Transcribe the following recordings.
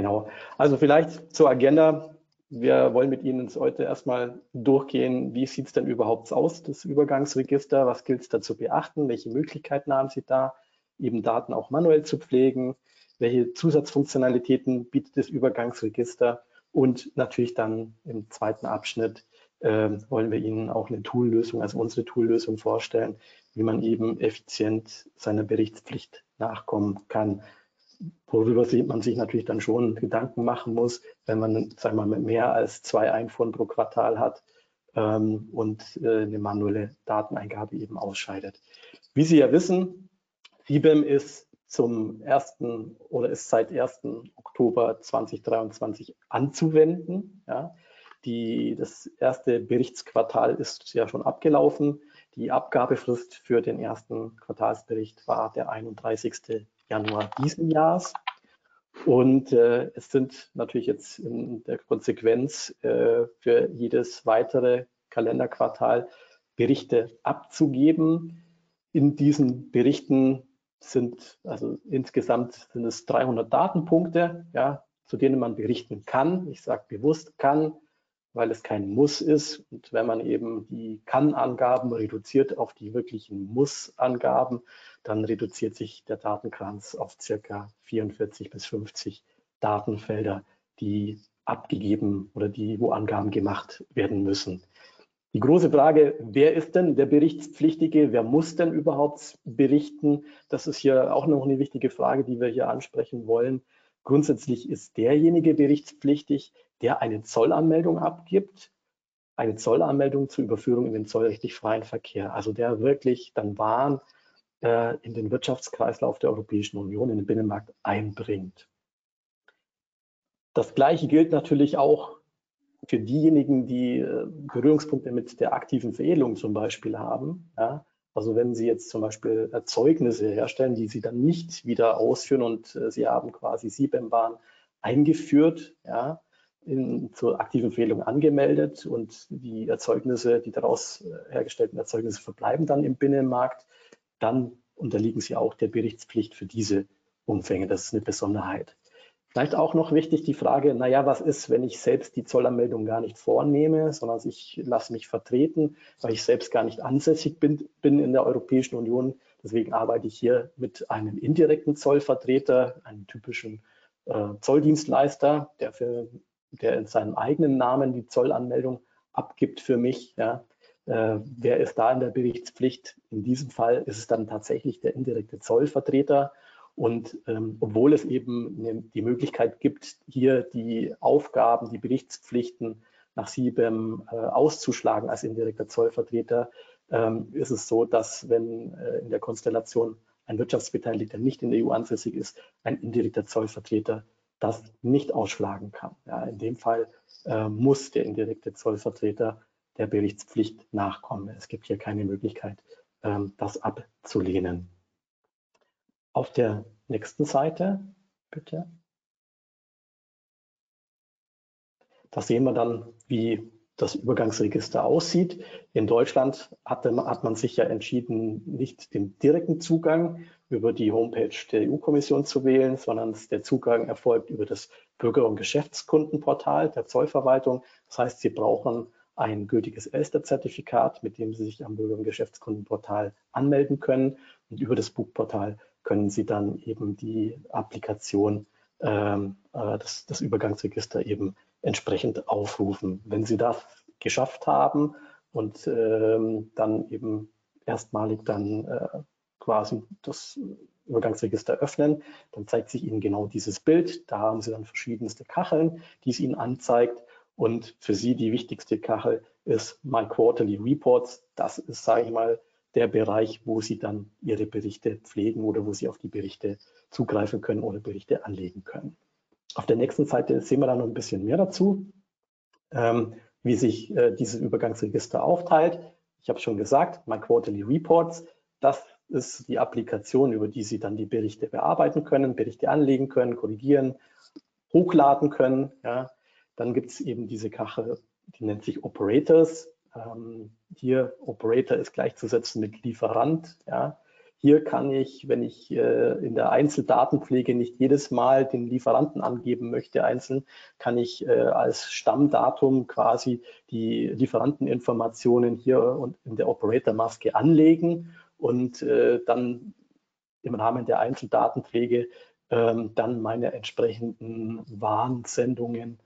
Genau. Also vielleicht zur Agenda. Wir wollen mit Ihnen heute erstmal durchgehen, wie sieht es denn überhaupt aus, das Übergangsregister, was gilt es da zu beachten, welche Möglichkeiten haben Sie da, eben Daten auch manuell zu pflegen, welche Zusatzfunktionalitäten bietet das Übergangsregister? Und natürlich dann im zweiten Abschnitt äh, wollen wir Ihnen auch eine Toollösung, also unsere Toollösung vorstellen, wie man eben effizient seiner Berichtspflicht nachkommen kann worüber man sich natürlich dann schon Gedanken machen muss, wenn man, sagen wir mal, mehr als zwei Einfuhren pro Quartal hat ähm, und äh, eine manuelle Dateneingabe eben ausscheidet. Wie Sie ja wissen, FIBEM ist zum 1. oder ist seit 1. Oktober 2023 anzuwenden. Ja. Die, das erste Berichtsquartal ist ja schon abgelaufen. Die Abgabefrist für den ersten Quartalsbericht war der 31. Januar diesen Jahres. Und äh, es sind natürlich jetzt in der Konsequenz äh, für jedes weitere Kalenderquartal Berichte abzugeben. In diesen Berichten sind, also insgesamt sind es 300 Datenpunkte, ja, zu denen man berichten kann. Ich sage bewusst kann, weil es kein Muss ist. Und wenn man eben die Kann-Angaben reduziert auf die wirklichen Muss-Angaben, dann reduziert sich der Datenkranz auf circa 44 bis 50 Datenfelder, die abgegeben oder die, wo Angaben gemacht werden müssen. Die große Frage, wer ist denn der Berichtspflichtige? Wer muss denn überhaupt berichten? Das ist hier auch noch eine wichtige Frage, die wir hier ansprechen wollen. Grundsätzlich ist derjenige berichtspflichtig, der eine Zollanmeldung abgibt, eine Zollanmeldung zur Überführung in den zollrechtlich freien Verkehr. Also der wirklich dann Waren äh, in den Wirtschaftskreislauf der Europäischen Union, in den Binnenmarkt einbringt. Das Gleiche gilt natürlich auch für diejenigen, die äh, Berührungspunkte mit der aktiven Veredelung zum Beispiel haben. Ja? Also wenn Sie jetzt zum Beispiel Erzeugnisse herstellen, die Sie dann nicht wieder ausführen und äh, Sie haben quasi SIBEM-Bahn eingeführt, ja, in, zur aktiven Fehlung angemeldet und die Erzeugnisse, die daraus äh, hergestellten Erzeugnisse verbleiben dann im Binnenmarkt, dann unterliegen sie auch der Berichtspflicht für diese Umfänge. Das ist eine Besonderheit. Vielleicht auch noch wichtig die Frage, naja, was ist, wenn ich selbst die Zollanmeldung gar nicht vornehme, sondern ich lasse mich vertreten, weil ich selbst gar nicht ansässig bin, bin in der Europäischen Union. Deswegen arbeite ich hier mit einem indirekten Zollvertreter, einem typischen äh, Zolldienstleister, der, für, der in seinem eigenen Namen die Zollanmeldung abgibt für mich. Ja. Äh, wer ist da in der Berichtspflicht? In diesem Fall ist es dann tatsächlich der indirekte Zollvertreter. Und ähm, obwohl es eben ne, die Möglichkeit gibt, hier die Aufgaben, die Berichtspflichten nach SIBEM äh, auszuschlagen als indirekter Zollvertreter, ähm, ist es so, dass wenn äh, in der Konstellation ein Wirtschaftsbeteiligter nicht in der EU ansässig ist, ein indirekter Zollvertreter das nicht ausschlagen kann. Ja, in dem Fall äh, muss der indirekte Zollvertreter der Berichtspflicht nachkommen. Es gibt hier keine Möglichkeit, ähm, das abzulehnen. Auf der nächsten Seite, bitte. Da sehen wir dann, wie das Übergangsregister aussieht. In Deutschland hatte, hat man sich ja entschieden, nicht den direkten Zugang über die Homepage der EU-Kommission zu wählen, sondern der Zugang erfolgt über das Bürger- und Geschäftskundenportal der Zollverwaltung. Das heißt, Sie brauchen ein gültiges Elster-Zertifikat, mit dem Sie sich am Bürger- und Geschäftskundenportal anmelden können. Und über das Buchportal können Sie dann eben die Applikation, ähm, äh, das, das Übergangsregister eben entsprechend aufrufen. Wenn Sie das geschafft haben und ähm, dann eben erstmalig dann äh, quasi das Übergangsregister öffnen, dann zeigt sich Ihnen genau dieses Bild. Da haben Sie dann verschiedenste Kacheln, die es Ihnen anzeigt. Und für Sie die wichtigste Kachel ist My Quarterly Reports. Das ist, sage ich mal, der Bereich, wo Sie dann Ihre Berichte pflegen oder wo Sie auf die Berichte zugreifen können oder Berichte anlegen können. Auf der nächsten Seite sehen wir dann noch ein bisschen mehr dazu, ähm, wie sich äh, dieses Übergangsregister aufteilt. Ich habe schon gesagt, My Quarterly Reports, das ist die Applikation, über die Sie dann die Berichte bearbeiten können, Berichte anlegen können, korrigieren, hochladen können. Ja. Dann gibt es eben diese Kachel, die nennt sich Operators. Ähm, hier Operator ist gleichzusetzen mit Lieferant. Ja. Hier kann ich, wenn ich äh, in der Einzeldatenpflege nicht jedes Mal den Lieferanten angeben möchte einzeln, kann ich äh, als Stammdatum quasi die Lieferanteninformationen hier und in der Operator-Maske anlegen und äh, dann im Rahmen der Einzeldatenpflege ähm, dann meine entsprechenden Warnsendungen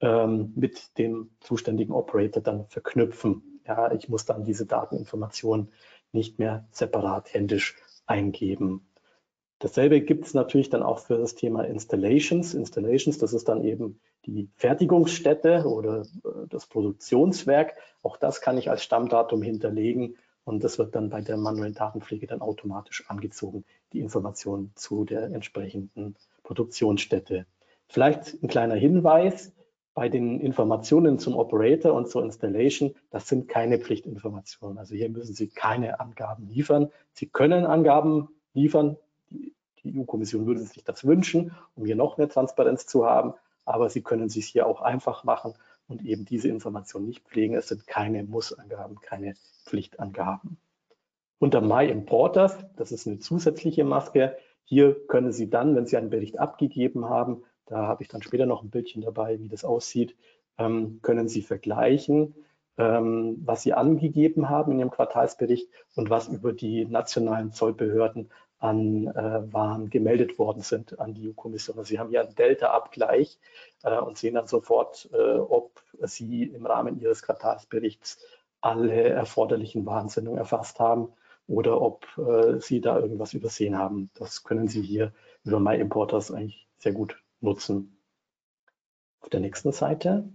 ähm, mit dem zuständigen Operator dann verknüpfen. Ja, ich muss dann diese Dateninformationen nicht mehr separat händisch eingeben. Dasselbe gibt es natürlich dann auch für das Thema Installations. Installations, das ist dann eben die Fertigungsstätte oder äh, das Produktionswerk. Auch das kann ich als Stammdatum hinterlegen und das wird dann bei der manuellen Datenpflege dann automatisch angezogen, die Information zu der entsprechenden Produktionsstätte. Vielleicht ein kleiner Hinweis, bei den Informationen zum Operator und zur Installation, das sind keine Pflichtinformationen. Also hier müssen Sie keine Angaben liefern. Sie können Angaben liefern. Die, EU-Kommission würde sich das wünschen, um hier noch mehr Transparenz zu haben. Aber Sie können es sich hier auch einfach machen und eben diese Informationen nicht pflegen. Es sind keine Muss-Angaben, keine Pflichtangaben. Unter My Importers, das ist eine zusätzliche Maske, hier können Sie dann, wenn Sie einen Bericht abgegeben haben, da habe ich dann später noch ein Bildchen dabei, wie das aussieht. Ähm, können Sie vergleichen, ähm, was Sie angegeben haben in Ihrem Quartalsbericht und was über die nationalen Zollbehörden an äh, Waren gemeldet worden sind an die EU-Kommission. Also Sie haben hier einen Delta-Abgleich äh, und sehen dann sofort, äh, ob Sie im Rahmen Ihres Quartalsberichts alle erforderlichen Warnsendungen erfasst haben oder ob äh, Sie da irgendwas übersehen haben. Das können Sie hier über MyImporters eigentlich sehr gut nutzen. Auf der nächsten Seite.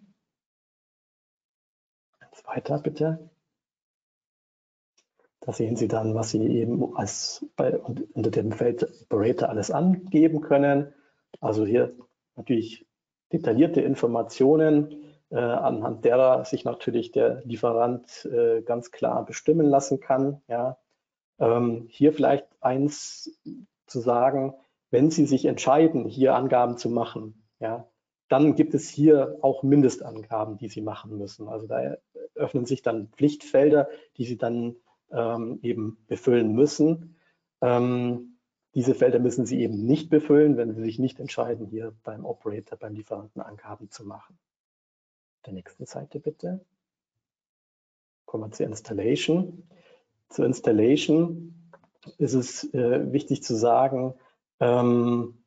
Eins weiter bitte. Da sehen Sie dann, was Sie eben als bei, unter dem Feld Operator alles angeben können. Also hier natürlich detaillierte Informationen, äh, anhand derer sich natürlich der Lieferant äh, ganz klar bestimmen lassen kann. Ja. Ähm, hier vielleicht eins zu sagen, wenn Sie sich entscheiden, hier Angaben zu machen, ja, dann gibt es hier auch Mindestangaben, die Sie machen müssen. Also da öffnen sich dann Pflichtfelder, die Sie dann ähm, eben befüllen müssen. Ähm, diese Felder müssen Sie eben nicht befüllen, wenn Sie sich nicht entscheiden, hier beim Operator, beim Lieferanten Angaben zu machen. Der nächsten Seite bitte. Kommen wir zur Installation. Zur Installation ist es äh, wichtig zu sagen, ähm,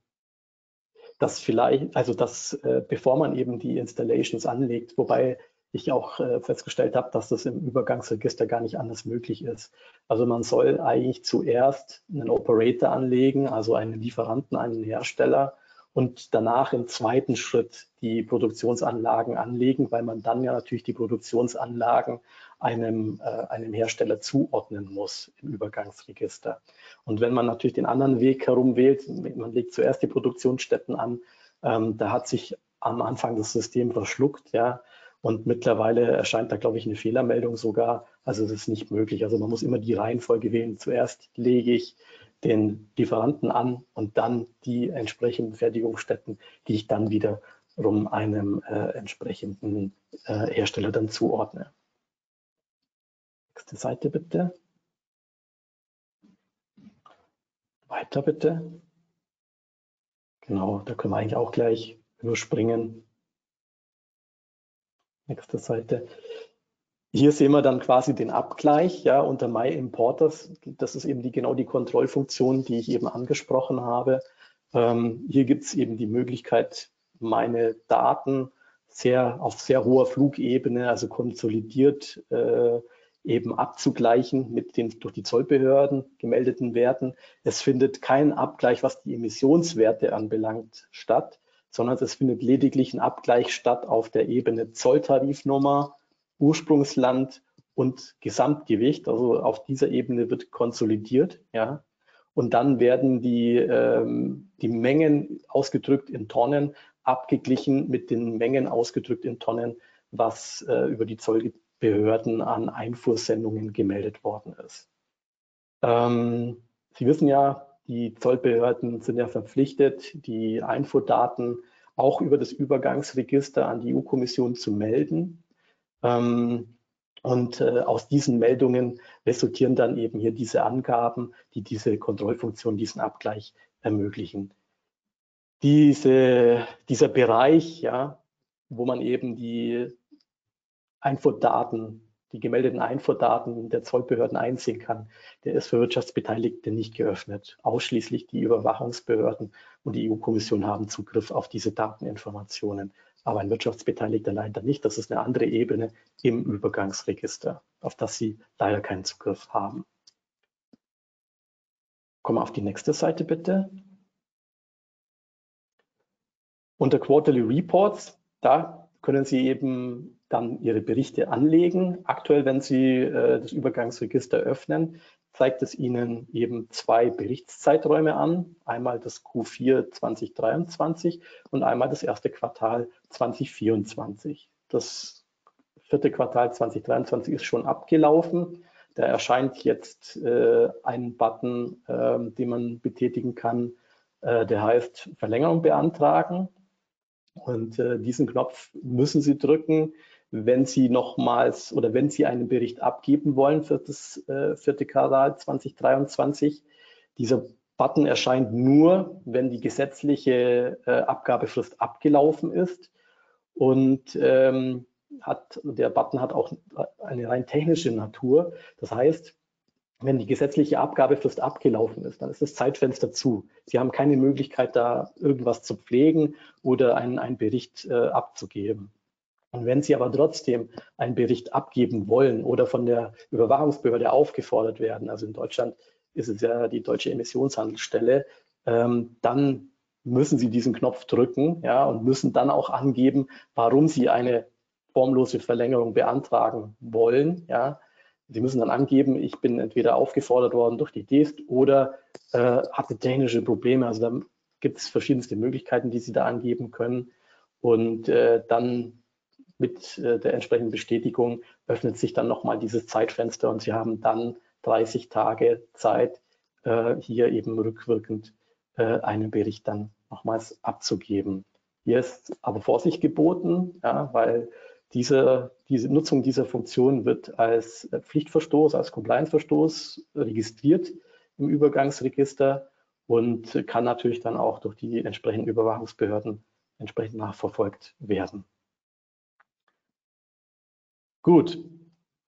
dass vielleicht, also dass äh, bevor man eben die Installations anlegt, wobei ich auch äh, festgestellt habe, dass das im Übergangsregister gar nicht anders möglich ist. Also man soll eigentlich zuerst einen Operator anlegen, also einen Lieferanten, einen Hersteller und danach im zweiten Schritt die Produktionsanlagen anlegen, weil man dann ja natürlich die Produktionsanlagen einem, äh, einem Hersteller zuordnen muss im Übergangsregister. Und wenn man natürlich den anderen Weg herum wählt, man legt zuerst die Produktionsstätten an, ähm, da hat sich am Anfang das System verschluckt, ja, und mittlerweile erscheint da, glaube ich, eine Fehlermeldung sogar. Also das ist nicht möglich. Also man muss immer die Reihenfolge wählen. Zuerst lege ich den Lieferanten an und dann die entsprechenden Fertigungsstätten, die ich dann wiederum einem äh, entsprechenden äh, Hersteller dann zuordne. Nächste Seite bitte. Weiter bitte. Genau, da können wir eigentlich auch gleich überspringen. Nächste Seite. Hier sehen wir dann quasi den Abgleich ja, unter My Importers. Das ist eben die, genau die Kontrollfunktion, die ich eben angesprochen habe. Ähm, hier gibt es eben die Möglichkeit, meine Daten sehr auf sehr hoher Flugebene, also konsolidiert äh, eben abzugleichen mit den durch die Zollbehörden gemeldeten Werten. Es findet kein Abgleich, was die Emissionswerte anbelangt, statt, sondern es findet lediglich ein Abgleich statt auf der Ebene Zolltarifnummer, Ursprungsland und Gesamtgewicht. Also auf dieser Ebene wird konsolidiert. Ja. Und dann werden die, ähm, die Mengen ausgedrückt in Tonnen abgeglichen mit den Mengen ausgedrückt in Tonnen, was äh, über die Zollbehörden an Einfuhrsendungen gemeldet worden ist. Ähm, Sie wissen ja, die Zollbehörden sind ja verpflichtet, die Einfuhrdaten auch über das Übergangsregister an die EU-Kommission zu melden. Ähm, Und äh, aus diesen Meldungen resultieren dann eben hier diese Angaben, die diese Kontrollfunktion, diesen Abgleich ermöglichen. Diese, dieser Bereich, ja, wo man eben die Einfuhrdaten, die gemeldeten Einfuhrdaten der Zollbehörden einsehen kann, der ist für Wirtschaftsbeteiligte nicht geöffnet. Ausschließlich die Überwachungsbehörden und die EU-Kommission haben Zugriff auf diese Dateninformationen aber ein Wirtschaftsbeteiligter leider nicht. Das ist eine andere Ebene im Übergangsregister, auf das Sie leider keinen Zugriff haben. Kommen wir auf die nächste Seite bitte. Unter Quarterly Reports, da können Sie eben dann Ihre Berichte anlegen. Aktuell, wenn Sie äh, das Übergangsregister öffnen, zeigt es Ihnen eben zwei Berichtszeiträume an. Einmal das Q4 2023 und einmal das erste Quartal 2024. Das vierte Quartal 2023 ist schon abgelaufen. Da erscheint jetzt äh, ein Button, äh, den man betätigen kann, äh, der heißt Verlängerung beantragen. Und äh, diesen Knopf müssen Sie drücken, wenn Sie nochmals oder wenn Sie einen Bericht abgeben wollen für das äh, vierte Quartal 2023. Dieser Button erscheint nur, wenn die gesetzliche äh, Abgabefrist abgelaufen ist und ähm, hat, der Button hat auch eine rein technische Natur. Das heißt, wenn die gesetzliche Abgabefrist abgelaufen ist, dann ist das Zeitfenster zu. Sie haben keine Möglichkeit, da irgendwas zu pflegen oder einen, einen Bericht äh, abzugeben. Und wenn Sie aber trotzdem einen Bericht abgeben wollen oder von der Überwachungsbehörde aufgefordert werden, also in Deutschland ist es ja die deutsche Emissionshandelsstelle, ähm, dann müssen Sie diesen Knopf drücken ja, und müssen dann auch angeben, warum Sie eine formlose Verlängerung beantragen wollen. Ja. Sie müssen dann angeben, ich bin entweder aufgefordert worden durch die DEST oder äh, hatte technische Probleme. Also da gibt es verschiedenste Möglichkeiten, die Sie da angeben können. Und äh, dann mit äh, der entsprechenden Bestätigung öffnet sich dann nochmal dieses Zeitfenster und Sie haben dann 30 Tage Zeit, äh, hier eben rückwirkend äh, einen Bericht dann nochmals abzugeben. Hier ist aber Vorsicht geboten, ja, weil diese, diese Nutzung dieser Funktion wird als Pflichtverstoß, als Compliance-Verstoß registriert im Übergangsregister und kann natürlich dann auch durch die entsprechenden Überwachungsbehörden entsprechend nachverfolgt werden. Gut.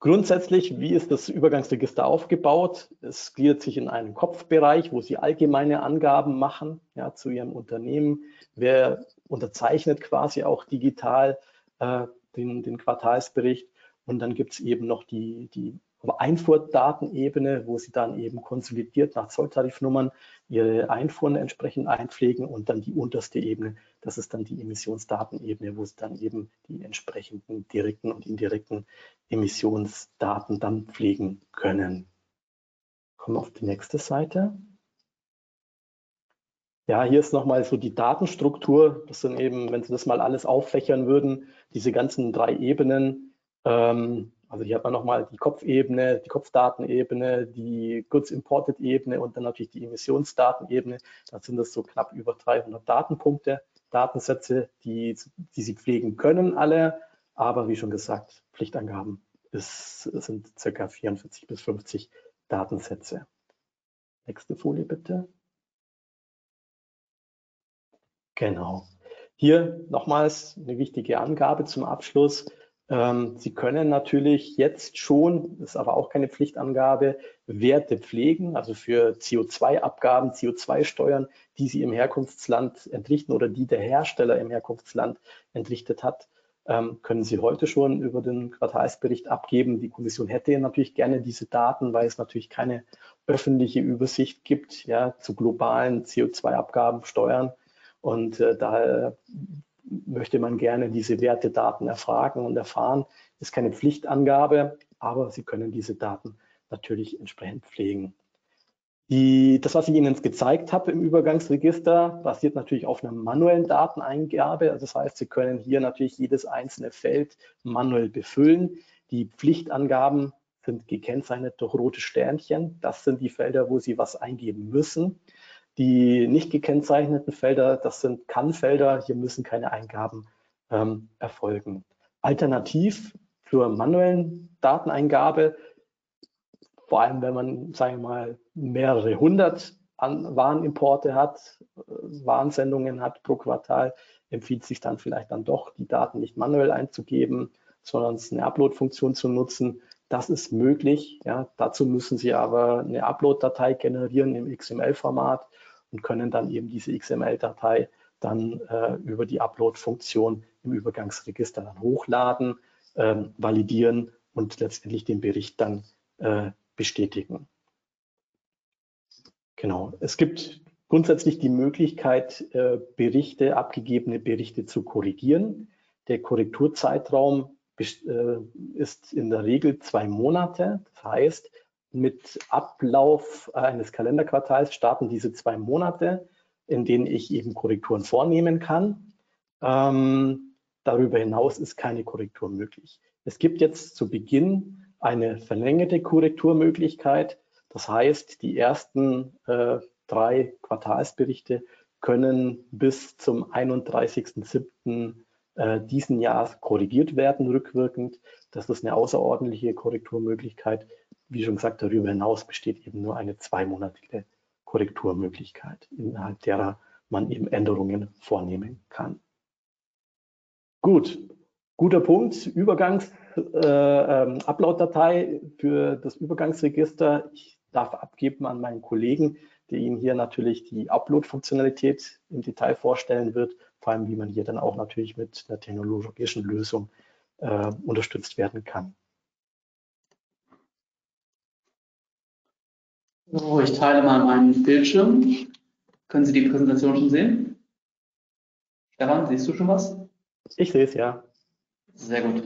Grundsätzlich, wie ist das Übergangsregister aufgebaut? Es gliedert sich in einen Kopfbereich, wo Sie allgemeine Angaben machen ja, zu Ihrem Unternehmen. Wer unterzeichnet quasi auch digital äh, den, den Quartalsbericht? Und dann gibt es eben noch die, die Einfuhrdatenebene, wo Sie dann eben konsolidiert nach Zolltarifnummern Ihre Einfuhren entsprechend einpflegen und dann die unterste Ebene, das ist dann die Emissionsdatenebene, wo Sie dann eben die entsprechenden direkten und indirekten Emissionsdaten dann pflegen können. Kommen wir auf die nächste Seite. Ja, hier ist nochmal so die Datenstruktur. Das sind eben, wenn Sie das mal alles auffächern würden, diese ganzen drei Ebenen. Ähm, also hier hat man nochmal die Kopfebene, die Kopfdatenebene, die Goods Imported Ebene und dann natürlich die Emissionsdatenebene. Da sind das so knapp über 300 Datenpunkte, Datensätze, die, die Sie pflegen können alle. Aber wie schon gesagt, Pflichtangaben ist, sind circa 44 bis 50 Datensätze. Nächste Folie bitte. Genau. Hier nochmals eine wichtige Angabe zum Abschluss. Ähm, Sie können natürlich jetzt schon, ist aber auch keine Pflichtangabe, Werte pflegen, also für CO2-Abgaben, CO2-Steuern, die Sie im Herkunftsland entrichten oder die der Hersteller im Herkunftsland entrichtet hat, ähm, können Sie heute schon über den Quartalsbericht abgeben. Die Kommission hätte natürlich gerne diese Daten, weil es natürlich keine öffentliche Übersicht gibt ja, zu globalen CO2-Abgaben, Steuern. Und äh, daher möchte man gerne diese Wertedaten erfragen und erfahren. Ist keine Pflichtangabe, aber Sie können diese Daten natürlich entsprechend pflegen. Die, das, was ich Ihnen gezeigt habe im Übergangsregister, basiert natürlich auf einer manuellen Dateneingabe. Also das heißt, Sie können hier natürlich jedes einzelne Feld manuell befüllen. Die Pflichtangaben sind gekennzeichnet durch rote Sternchen. Das sind die Felder, wo Sie was eingeben müssen. Die nicht gekennzeichneten Felder, das sind Kann-Felder. Hier müssen keine Eingaben ähm, erfolgen. Alternativ zur manuellen Dateneingabe. Vor allem, wenn man, sagen wir mal, mehrere hundert an Warenimporte hat, äh, Warensendungen hat pro Quartal, empfiehlt sich dann vielleicht dann doch, die Daten nicht manuell einzugeben, sondern eine Upload-Funktion zu nutzen. Das ist möglich. Ja. Dazu müssen Sie aber eine Upload-Datei generieren im XML-Format und können dann eben diese XML-Datei dann äh, über die Upload-Funktion im Übergangsregister dann hochladen, ähm, validieren und letztendlich den Bericht dann äh, bestätigen. Genau. Es gibt grundsätzlich die Möglichkeit, äh, Berichte, abgegebene Berichte zu korrigieren. Der Korrekturzeitraum äh, ist in der Regel zwei Monate. Das heißt, mit Ablauf eines Kalenderquartals starten diese zwei Monate, in denen ich eben Korrekturen vornehmen kann. Ähm, darüber hinaus ist keine Korrektur möglich. Es gibt jetzt zu Beginn eine verlängerte Korrekturmöglichkeit. Das heißt, die ersten äh, drei Quartalsberichte können bis zum 31.07. Äh, diesen Jahres korrigiert werden, rückwirkend. Das ist eine außerordentliche Korrekturmöglichkeit. Wie schon gesagt, darüber hinaus besteht eben nur eine zweimonatige Korrekturmöglichkeit, innerhalb derer man eben Änderungen vornehmen kann. Gut, guter Punkt. Übergangs äh, ähm, für das Übergangsregister. Ich darf abgeben an meinen Kollegen, der Ihnen hier natürlich die Upload-Funktionalität im Detail vorstellen wird, vor allem wie man hier dann auch natürlich mit einer technologischen Lösung äh, unterstützt werden kann. So, ich teile mal meinen Bildschirm. Können Sie die Präsentation schon sehen? Stefan, siehst du schon was? Ich sehe es, ja. Sehr gut.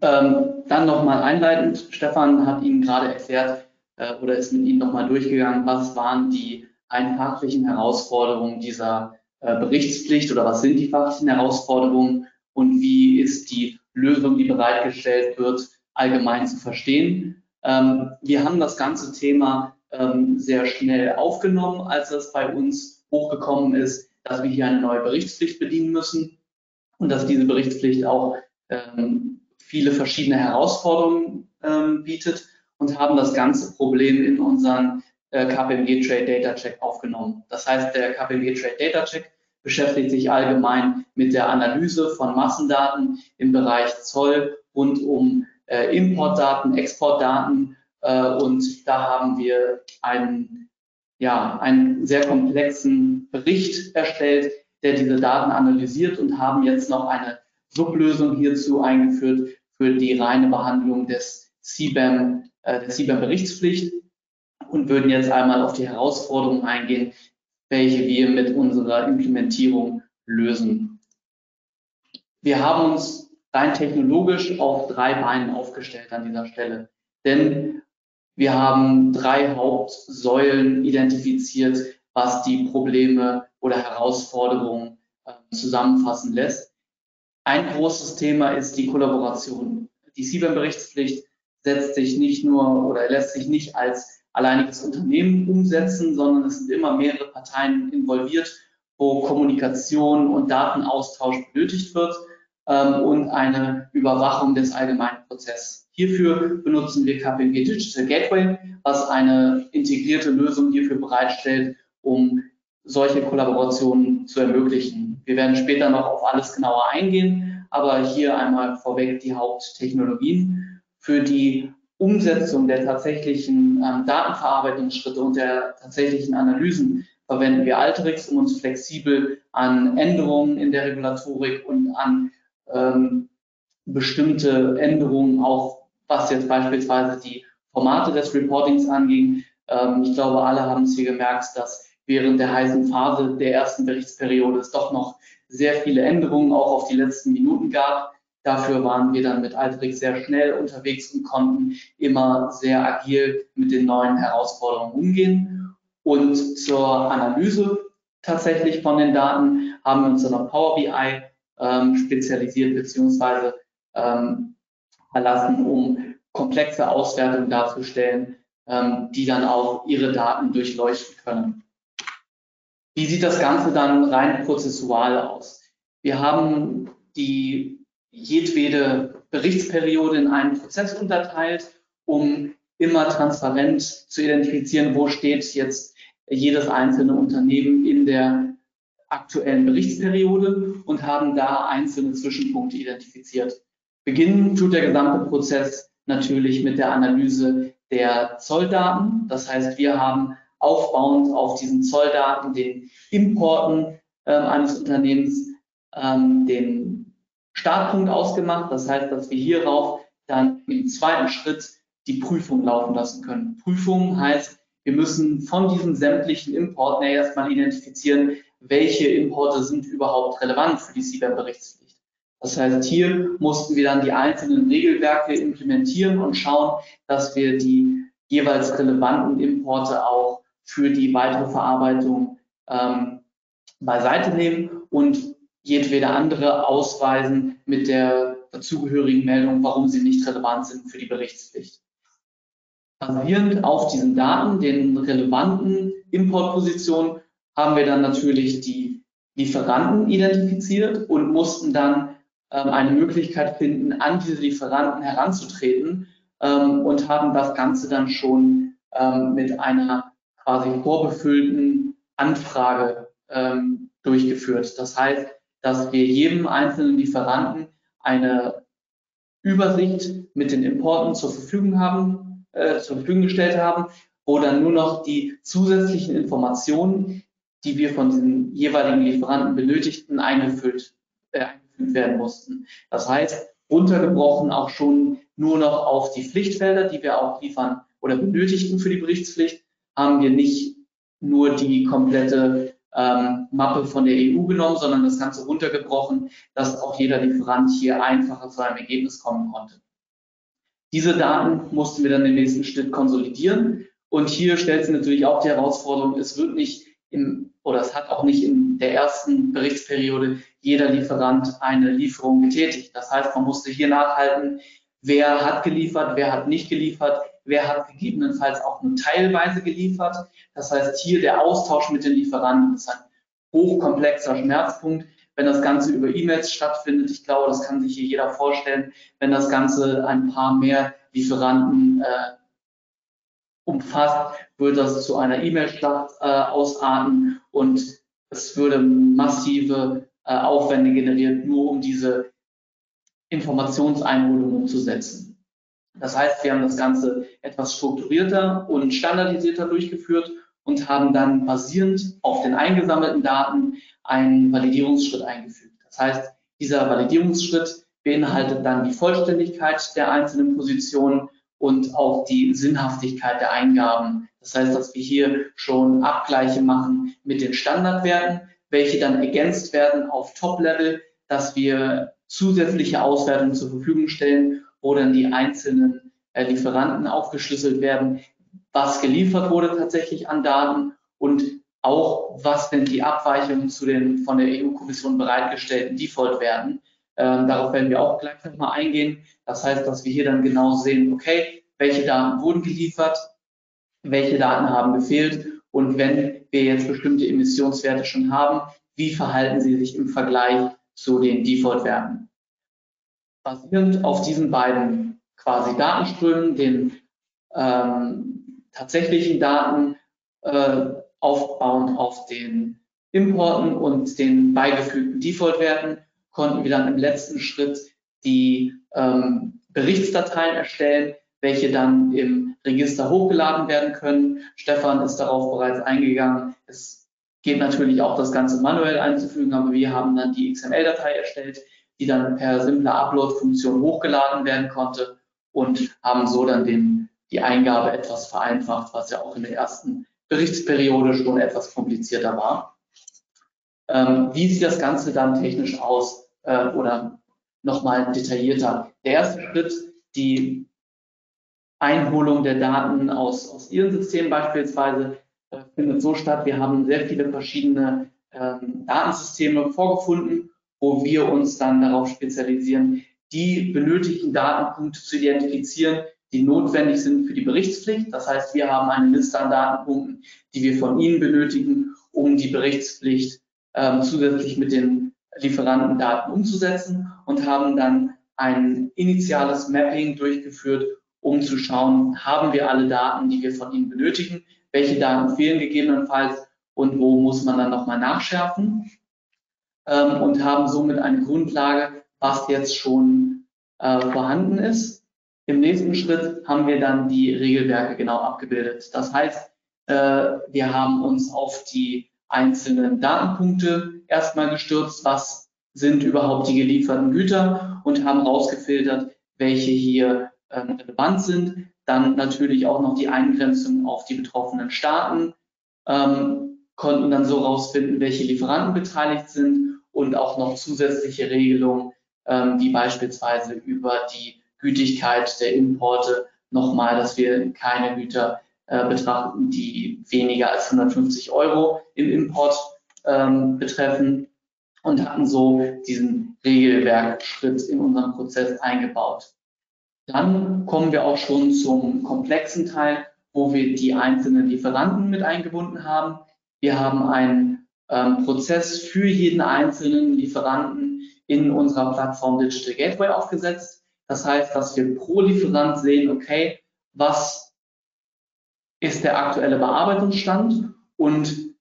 Ähm, dann nochmal einleitend. Stefan hat Ihnen gerade erklärt, äh, oder ist mit Ihnen nochmal durchgegangen, was waren die ein fachlichen Herausforderungen dieser äh, Berichtspflicht oder was sind die fachlichen Herausforderungen und wie ist die Lösung, die bereitgestellt wird, allgemein zu verstehen. Ähm, wir haben das ganze Thema ähm, sehr schnell aufgenommen, als es bei uns hochgekommen ist, dass wir hier eine neue Berichtspflicht bedienen müssen und dass diese Berichtspflicht auch ähm, viele verschiedene Herausforderungen ähm, bietet und haben das ganze Problem in unseren äh, KPMG Trade Data Check aufgenommen. Das heißt, der KPMG Trade Data Check beschäftigt sich allgemein mit der Analyse von Massendaten im Bereich Zoll rund um äh, Importdaten, Exportdaten äh, und da haben wir einen, ja, einen sehr komplexen Bericht erstellt, der diese Daten analysiert und haben jetzt noch eine Sublösung hierzu eingeführt für die reine Behandlung des CBAM äh, der CBAM-Berichtspflicht und würden jetzt einmal auf die Herausforderungen eingehen, welche wir mit unserer Implementierung lösen. Wir haben uns rein technologisch auf drei Beinen aufgestellt an dieser Stelle, denn wir haben drei Hauptsäulen identifiziert, was die Probleme oder Herausforderungen äh, zusammenfassen lässt. Ein großes Thema ist die Kollaboration. Die CBAM-Berichtspflicht setzt sich nicht nur oder lässt sich nicht als alleiniges Unternehmen umsetzen, sondern es sind immer mehrere Parteien involviert, wo Kommunikation und Datenaustausch benötigt wird ähm, und eine Überwachung des allgemeinen Prozesses. Hierfür benutzen wir KPMG Digital Gateway, was eine integrierte Lösung hierfür bereitstellt, um solche Kollaborationen zu ermöglichen. Wir werden später noch auf alles genauer eingehen, aber hier einmal vorweg die Haupttechnologien für die Umsetzung der tatsächlichen ähm, Datenverarbeitungsschritte und der tatsächlichen Analysen verwenden wir Alteryx, um uns flexibel an Änderungen in der Regulatorik und an ähm, bestimmte Änderungen, auch was jetzt beispielsweise die Formate des Reportings anging. Ähm, ich glaube, alle haben es hier gemerkt, dass während der heißen Phase der ersten Berichtsperiode es doch noch sehr viele Änderungen auch auf die letzten Minuten gab. Dafür waren wir dann mit Alterix sehr schnell unterwegs und konnten immer sehr agil mit den neuen Herausforderungen umgehen. Und zur Analyse tatsächlich von den Daten haben wir uns dann auf Power BI ähm, spezialisiert bzw. Ähm, verlassen, um komplexe Auswertungen darzustellen, ähm, die dann auch ihre Daten durchleuchten können. Wie sieht das Ganze dann rein prozessual aus? Wir haben die jedwede Berichtsperiode in einen Prozess unterteilt, um immer transparent zu identifizieren, wo steht jetzt jedes einzelne Unternehmen in der aktuellen Berichtsperiode und haben da einzelne Zwischenpunkte identifiziert. Beginnen tut der gesamte Prozess natürlich mit der Analyse der Zolldaten. Das heißt, wir haben aufbauend auf diesen Zolldaten, den Importen äh, eines Unternehmens, ähm, den Startpunkt ausgemacht. Das heißt, dass wir hierauf dann im zweiten Schritt die Prüfung laufen lassen können. Prüfung heißt, wir müssen von diesen sämtlichen Importen erstmal identifizieren, welche Importe sind überhaupt relevant für die CBAM-Berichtspflicht. Das heißt, hier mussten wir dann die einzelnen Regelwerke implementieren und schauen, dass wir die jeweils relevanten Importe auch für die weitere Verarbeitung ähm, beiseite nehmen und jedwede andere ausweisen mit der dazugehörigen Meldung, warum sie nicht relevant sind für die Berichtspflicht. Basierend auf diesen Daten, den relevanten Importpositionen, haben wir dann natürlich die Lieferanten identifiziert und mussten dann ähm, eine Möglichkeit finden, an diese Lieferanten heranzutreten ähm, und haben das Ganze dann schon ähm, mit einer quasi vorbefüllten Anfrage ähm, durchgeführt. Das heißt, dass wir jedem einzelnen Lieferanten eine Übersicht mit den Importen zur Verfügung haben, äh, zur Verfügung gestellt haben, wo dann nur noch die zusätzlichen Informationen, die wir von den jeweiligen Lieferanten benötigten, eingefüllt, äh, werden mussten. Das heißt, runtergebrochen auch schon nur noch auf die Pflichtfelder, die wir auch liefern oder benötigten für die Berichtspflicht, haben wir nicht nur die komplette ähm, Mappe von der EU genommen, sondern das Ganze runtergebrochen, dass auch jeder Lieferant hier einfacher zu einem Ergebnis kommen konnte. Diese Daten mussten wir dann im nächsten Schritt konsolidieren. Und hier stellt sich natürlich auch die Herausforderung, es wird nicht im, oder es hat auch nicht in der ersten Berichtsperiode jeder Lieferant eine Lieferung getätigt. Das heißt, man musste hier nachhalten, wer hat geliefert, wer hat nicht geliefert, wer hat gegebenenfalls auch nur teilweise geliefert. Das heißt, hier der Austausch mit den Lieferanten ist ein hochkomplexer Schmerzpunkt, wenn das Ganze über E-Mails stattfindet. Ich glaube, das kann sich hier jeder vorstellen, wenn das Ganze ein paar mehr Lieferanten äh, umfasst, würde das zu einer E-Mail-Schlacht äh, ausarten und es würde massive äh, Aufwände generiert, nur um diese Informationseinholung umzusetzen. Das heißt, wir haben das Ganze etwas strukturierter und standardisierter durchgeführt und haben dann basierend auf den eingesammelten Daten einen Validierungsschritt eingefügt. Das heißt, dieser Validierungsschritt beinhaltet dann die Vollständigkeit der einzelnen Positionen und auch die Sinnhaftigkeit der Eingaben. Das heißt, dass wir hier schon Abgleiche machen mit den Standardwerten, welche dann ergänzt werden auf Top-Level, dass wir zusätzliche Auswertungen zur Verfügung stellen, wo dann die einzelnen äh, Lieferanten aufgeschlüsselt werden, was geliefert wurde tatsächlich an Daten und auch, was denn die Abweichungen zu den von der EU-Kommission bereitgestellten Default-Werten. Ähm, darauf werden wir auch gleich nochmal eingehen. Das heißt, dass wir hier dann genau sehen, okay, welche Daten wurden geliefert, welche Daten haben gefehlt und wenn wir jetzt bestimmte Emissionswerte schon haben, wie verhalten sie sich im Vergleich zu den Default-Werten. Basierend auf diesen beiden quasi Datenströmen, den ähm, tatsächlichen Daten, äh, aufbauend auf den Importen und den beigefügten Default-Werten konnten wir dann im letzten Schritt die ähm, Berichtsdateien erstellen, welche dann im Register hochgeladen werden können. Stefan ist darauf bereits eingegangen. Es geht natürlich auch, das Ganze manuell einzufügen, aber wir haben dann die XML-Datei erstellt, die dann per simpler Upload-Funktion hochgeladen werden konnte und haben so dann den, die Eingabe etwas vereinfacht, was ja auch in der ersten Berichtsperiode schon etwas komplizierter war. Ähm, wie sieht das Ganze dann technisch aus äh, oder nochmal detaillierter? Der erste Schritt, die Einholung der Daten aus, aus Ihrem System beispielsweise, äh, findet so statt. Wir haben sehr viele verschiedene ähm, Datensysteme vorgefunden, wo wir uns dann darauf spezialisieren, die benötigten Datenpunkte zu identifizieren, die notwendig sind für die Berichtspflicht. Das heißt, wir haben eine Liste an Datenpunkten, die wir von Ihnen benötigen, um die Berichtspflicht ähm, zusätzlich mit den Lieferantendaten umzusetzen und haben dann ein initiales Mapping durchgeführt, um zu schauen, haben wir alle Daten, die wir von ihnen benötigen, welche Daten fehlen gegebenenfalls? Und wo muss man dann nochmal nachschärfen? Ähm, und haben somit eine Grundlage, was jetzt schon äh, vorhanden ist. Im nächsten Schritt haben wir dann die Regelwerke genau abgebildet. Das heißt, äh, wir haben uns auf die einzelnen Datenpunkte erstmal gestürzt, was sind überhaupt die gelieferten Güter? Und haben rausgefiltert, welche hier relevant sind. Dann natürlich auch noch die Eingrenzung auf die betroffenen Staaten, ähm, konnten dann so rausfinden, welche Lieferanten beteiligt sind und auch noch zusätzliche Regelungen, ähm, wie beispielsweise über die Gütigkeit der Importe nochmal, dass wir keine Güter äh, betrachten, die weniger als 150 Euro im Import ähm, betreffen und hatten so diesen Regelwerkschritt in unseren Prozess eingebaut. Dann kommen wir auch schon zum komplexen Teil, wo wir die einzelnen Lieferanten mit eingebunden haben. Wir haben einen ähm, Prozess für jeden einzelnen Lieferanten in unserer Plattform Digital Gateway aufgesetzt. Das heißt, dass wir pro Lieferant sehen, okay, was ist der aktuelle Bearbeitungsstand und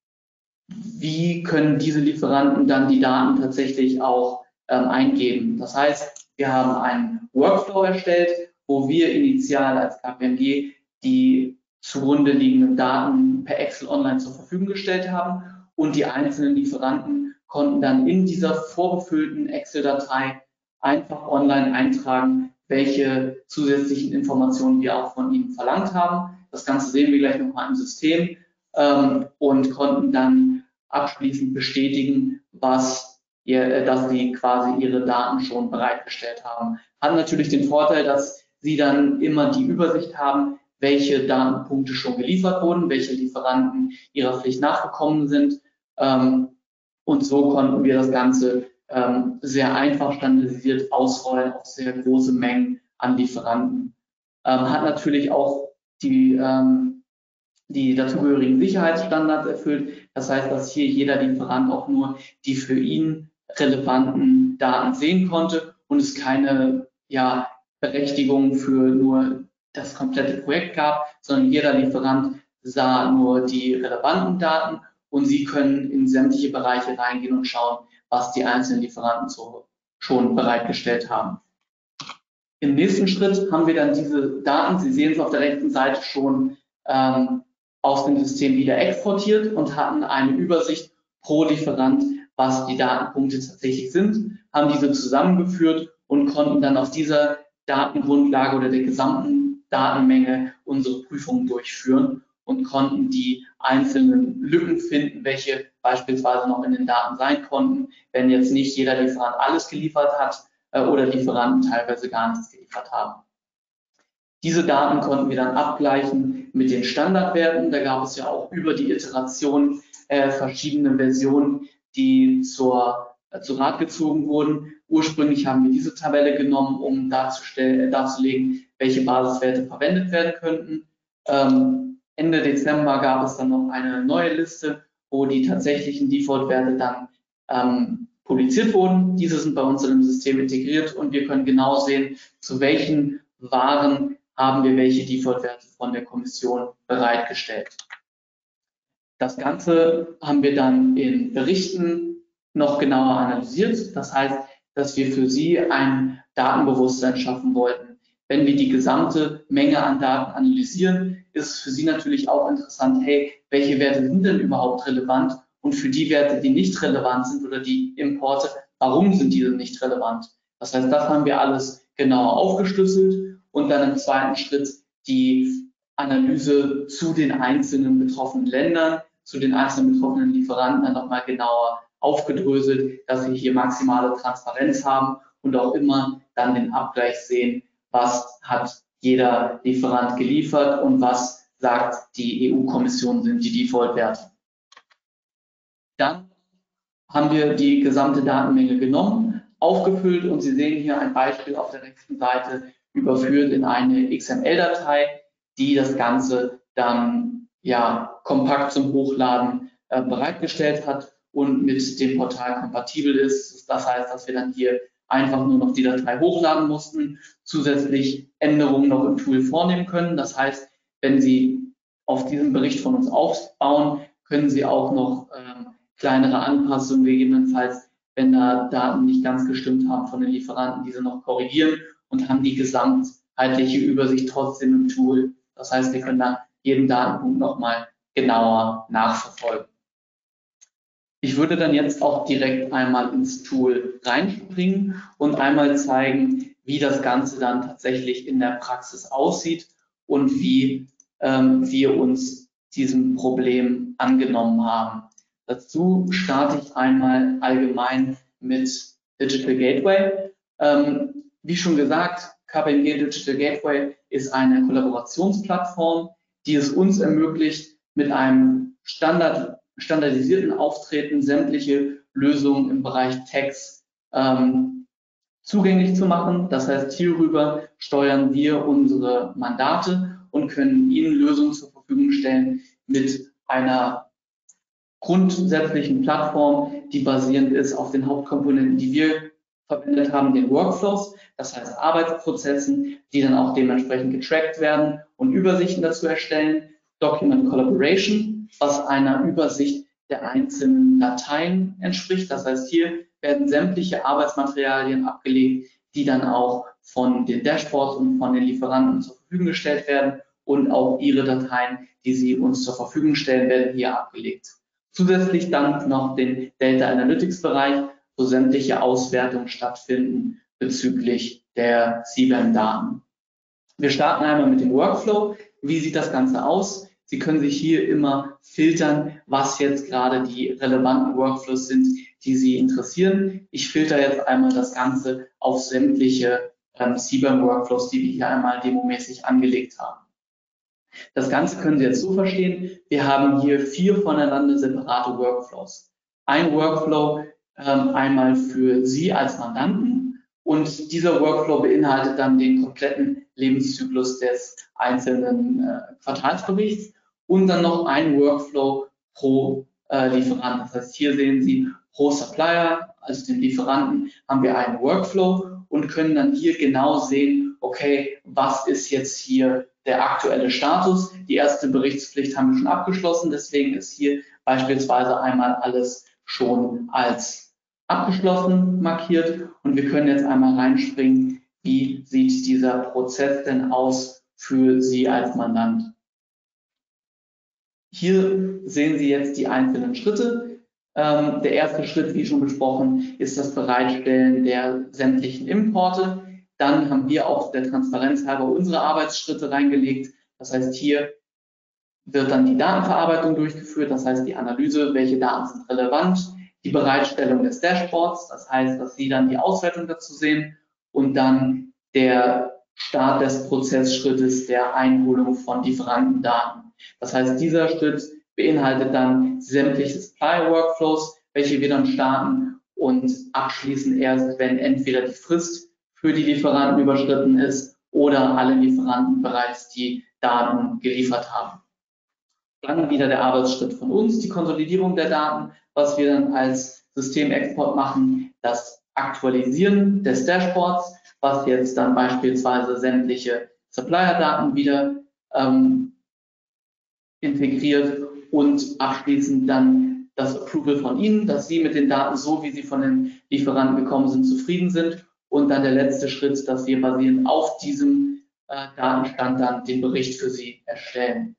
wie können diese Lieferanten dann die Daten tatsächlich auch ähm, eingeben. Das heißt, wir haben einen Workflow erstellt, wo wir initial als KPMG die zugrunde liegenden Daten per Excel online zur Verfügung gestellt haben und die einzelnen Lieferanten konnten dann in dieser vorbefüllten Excel-Datei einfach online eintragen, welche zusätzlichen Informationen wir auch von ihnen verlangt haben. Das Ganze sehen wir gleich nochmal im System ähm, und konnten dann abschließend bestätigen, was ihr, äh, dass sie quasi ihre Daten schon bereitgestellt haben. Hat natürlich den Vorteil, dass sie dann immer die Übersicht haben, welche Datenpunkte schon geliefert wurden, welche Lieferanten ihrer Pflicht nachgekommen sind. Ähm, und so konnten wir das Ganze ähm, sehr einfach standardisiert ausrollen auf sehr große Mengen an Lieferanten. Ähm, hat natürlich auch die, die dazugehörigen Sicherheitsstandards erfüllt. Das heißt, dass hier jeder Lieferant auch nur die für ihn relevanten Daten sehen konnte und es keine ja, Berechtigung für nur das komplette Projekt gab, sondern jeder Lieferant sah nur die relevanten Daten und Sie können in sämtliche Bereiche reingehen und schauen, was die einzelnen Lieferanten so schon bereitgestellt haben. Im nächsten Schritt haben wir dann diese Daten, Sie sehen es auf der rechten Seite schon, ähm, aus dem System wieder exportiert und hatten eine Übersicht pro Lieferant, was die Datenpunkte tatsächlich sind, haben diese zusammengeführt und konnten dann auf dieser Datengrundlage oder der gesamten Datenmenge unsere Prüfungen durchführen und konnten die einzelnen Lücken finden, welche beispielsweise noch in den Daten sein konnten, wenn jetzt nicht jeder Lieferant alles geliefert hat äh, oder Lieferanten teilweise gar nichts geliefert haben. Diese Daten konnten wir dann abgleichen mit den Standardwerten. Da gab es ja auch über die Iteration äh, verschiedene Versionen, die zur, äh, zu Rat gezogen wurden. Ursprünglich haben wir diese Tabelle genommen, um darzustellen, äh, darzulegen, welche Basiswerte verwendet werden könnten. Ähm, Ende Dezember gab es dann noch eine neue Liste, wo die tatsächlichen Default-Werte dann ähm, publiziert wurden. Diese sind bei uns in dem System integriert und wir können genau sehen, zu welchen Waren haben wir welche Default-Werte von der Kommission bereitgestellt. Das Ganze haben wir dann in Berichten noch genauer analysiert. Das heißt, dass wir für Sie ein Datenbewusstsein schaffen wollten, wenn wir die gesamte Menge an Daten analysieren, ist es für Sie natürlich auch interessant, hey, welche Werte sind denn überhaupt relevant? Und für die Werte, die nicht relevant sind oder die Importe, warum sind diese nicht relevant? Das heißt, das haben wir alles genauer aufgeschlüsselt und dann im zweiten Schritt die Analyse zu den einzelnen betroffenen Ländern, zu den einzelnen betroffenen Lieferanten dann nochmal genauer aufgedröselt, dass wir hier maximale Transparenz haben und auch immer dann den Abgleich sehen, was hat jeder Lieferant geliefert und was sagt die EU-Kommission sind die Default-Werte. Dann haben wir die gesamte Datenmenge genommen, aufgefüllt und Sie sehen hier ein Beispiel auf der rechten Seite überführt in eine XML-Datei, die das Ganze dann ja kompakt zum Hochladen äh, bereitgestellt hat und mit dem Portal kompatibel ist. Das heißt, dass wir dann hier einfach nur noch die Datei hochladen mussten, zusätzlich Änderungen noch im Tool vornehmen können. Das heißt, wenn Sie auf diesem Bericht von uns aufbauen, können Sie auch noch ähm, kleinere Anpassungen gegebenenfalls, wenn da Daten nicht ganz gestimmt haben von den Lieferanten, diese noch korrigieren und haben die gesamtheitliche Übersicht trotzdem im Tool. Das heißt, wir können da jeden Datenpunkt nochmal genauer nachverfolgen. Ich würde dann jetzt auch direkt einmal ins Tool reinspringen und einmal zeigen, wie das Ganze dann tatsächlich in der Praxis aussieht und wie ähm, wir uns diesem Problem angenommen haben. Dazu starte ich einmal allgemein mit Digital Gateway. Ähm, wie schon gesagt, KPMG Digital Gateway ist eine Kollaborationsplattform, die es uns ermöglicht, mit einem Standard standardisierten Auftreten sämtliche Lösungen im Bereich Tax ähm, zugänglich zu machen. Das heißt, hierüber steuern wir unsere Mandate und können ihnen Lösungen zur Verfügung stellen mit einer grundsätzlichen Plattform, die basierend ist auf den Hauptkomponenten, die wir verwendet haben, den Workflows, das heißt Arbeitsprozessen, die dann auch dementsprechend getrackt werden und Übersichten dazu erstellen, Document Collaboration, was einer Übersicht der einzelnen Dateien entspricht. Das heißt, hier werden sämtliche Arbeitsmaterialien abgelegt, die dann auch von den Dashboards und von den Lieferanten zur Verfügung gestellt werden und auch ihre Dateien, die sie uns zur Verfügung stellen, werden hier abgelegt. Zusätzlich dann noch den Data Analytics Bereich, wo sämtliche Auswertungen stattfinden bezüglich der CBAM-Daten. Wir starten einmal mit dem Workflow. Wie sieht das Ganze aus? Sie können sich hier immer filtern, was jetzt gerade die relevanten Workflows sind, die Sie interessieren. Ich filter jetzt einmal das Ganze auf sämtliche ähm, CBAM-Workflows, die wir hier einmal demomäßig angelegt haben. Das Ganze können Sie jetzt so verstehen. Wir haben hier vier voneinander separate Workflows. Ein Workflow einmal für Sie als Mandanten und dieser Workflow beinhaltet dann den kompletten Lebenszyklus des einzelnen äh, Quartalsberichts und dann noch ein Workflow pro äh, Lieferant. Das heißt, hier sehen Sie pro Supplier, also den Lieferanten, haben wir einen Workflow und können dann hier genau sehen, okay, was ist jetzt hier der aktuelle Status. Die erste Berichtspflicht haben wir schon abgeschlossen, deswegen ist hier beispielsweise einmal alles schon als abgeschlossen markiert und wir können jetzt einmal reinspringen, wie sieht dieser Prozess denn aus für Sie als Mandant. Hier sehen Sie jetzt die einzelnen Schritte. Ähm, der erste Schritt, wie schon besprochen, ist das Bereitstellen der sämtlichen Importe. Dann haben wir auch der Transparenz halber unsere Arbeitsschritte reingelegt. Das heißt, hier wird dann die Datenverarbeitung durchgeführt, das heißt die Analyse, welche Daten sind relevant, die Bereitstellung des Dashboards, das heißt, dass Sie dann die Auswertung dazu sehen und dann der Start des Prozessschrittes der Einholung von Lieferantendaten. Das heißt, dieser Schritt beinhaltet dann sämtliche Supply-Workflows, welche wir dann starten und abschließen erst, wenn entweder die Frist für die Lieferanten überschritten ist oder alle Lieferanten bereits die Daten geliefert haben. Dann wieder der Arbeitsschritt von uns, die Konsolidierung der Daten, was wir dann als Systemexport machen, das Aktualisieren des Dashboards, was jetzt dann beispielsweise sämtliche Supplier-Daten wieder ähm, integriert und abschließend dann das Approval von Ihnen, dass Sie mit den Daten so, wie sie von den Lieferanten gekommen sind, zufrieden sind. Und dann der letzte Schritt, dass wir basierend auf diesem äh, Datenstand dann den Bericht für Sie erstellen.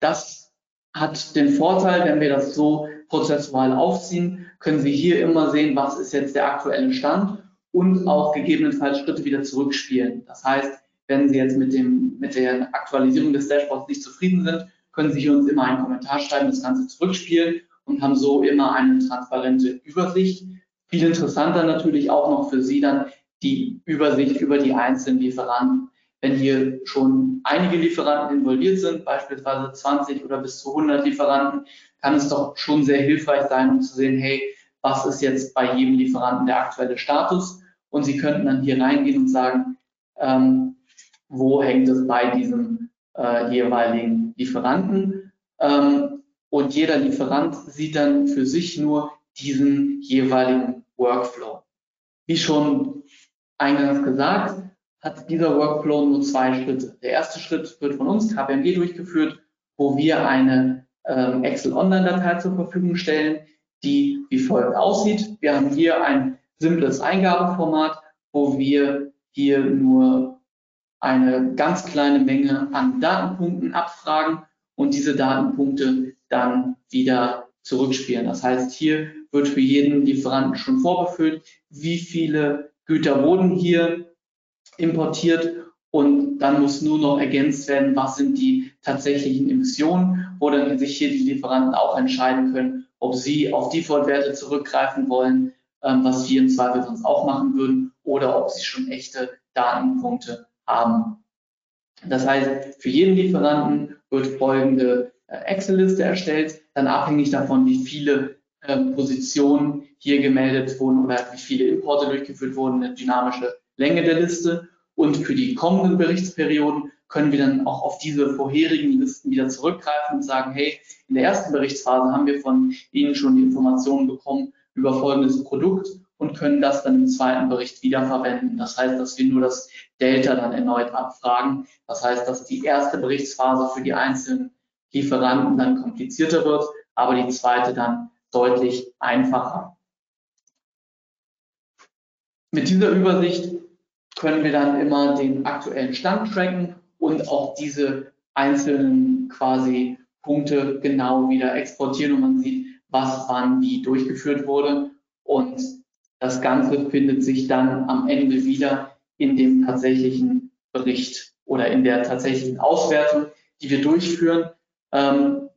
Das hat den Vorteil, wenn wir das so prozessual aufziehen, können Sie hier immer sehen, was ist jetzt der aktuelle Stand und auch gegebenenfalls Schritte wieder zurückspielen. Das heißt, wenn Sie jetzt mit, dem, mit der Aktualisierung des Dashboards nicht zufrieden sind, können Sie hier uns immer einen Kommentar schreiben, das Ganze zurückspielen und haben so immer eine transparente Übersicht. Viel interessanter natürlich auch noch für Sie dann die Übersicht über die einzelnen Lieferanten. Wenn hier schon einige Lieferanten involviert sind, beispielsweise 20 oder bis zu 100 Lieferanten, kann es doch schon sehr hilfreich sein, um zu sehen, hey, was ist jetzt bei jedem Lieferanten der aktuelle Status? Und Sie könnten dann hier reingehen und sagen, ähm, wo hängt es bei diesem äh, jeweiligen Lieferanten. Ähm, und jeder Lieferant sieht dann für sich nur diesen jeweiligen Workflow. Wie schon eingangs gesagt, hat dieser Workflow nur zwei Schritte. Der erste Schritt wird von uns, KPMG, durchgeführt, wo wir eine ähm, Excel-Online-Datei zur Verfügung stellen, die wie folgt aussieht. Wir haben hier ein simples Eingabeformat, wo wir hier nur eine ganz kleine Menge an Datenpunkten abfragen und diese Datenpunkte dann wieder zurückspielen. Das heißt, hier wird für jeden Lieferanten schon vorbefüllt, wie viele Güter wurden hier importiert und dann muss nur noch ergänzt werden, was sind die tatsächlichen Emissionen, wo dann sich hier die Lieferanten auch entscheiden können, ob sie auf Default-Werte zurückgreifen wollen, ähm, was wir im Zweifel sonst auch machen würden, oder ob sie schon echte Datenpunkte haben. Das heißt, für jeden Lieferanten wird folgende äh, Excel-Liste erstellt, dann abhängig davon, wie viele äh, Positionen hier gemeldet wurden oder wie viele Importe durchgeführt wurden, eine dynamische Länge der Liste. Und für die kommenden Berichtsperioden können wir dann auch auf diese vorherigen Listen wieder zurückgreifen und sagen, hey, in der ersten Berichtsphase haben wir von Ihnen schon die Informationen bekommen über folgendes Produkt und können das dann im zweiten Bericht wiederverwenden. Das heißt, dass wir nur das Delta dann erneut abfragen. Das heißt, dass die erste Berichtsphase für die einzelnen Lieferanten dann komplizierter wird, aber die zweite dann deutlich einfacher. Mit dieser Übersicht können wir dann immer den aktuellen Stand tracken und auch diese einzelnen quasi Punkte genau wieder exportieren und man sieht, was wann wie durchgeführt wurde. Und das Ganze findet sich dann am Ende wieder in dem tatsächlichen Bericht oder in der tatsächlichen Auswertung, die wir durchführen, ähm,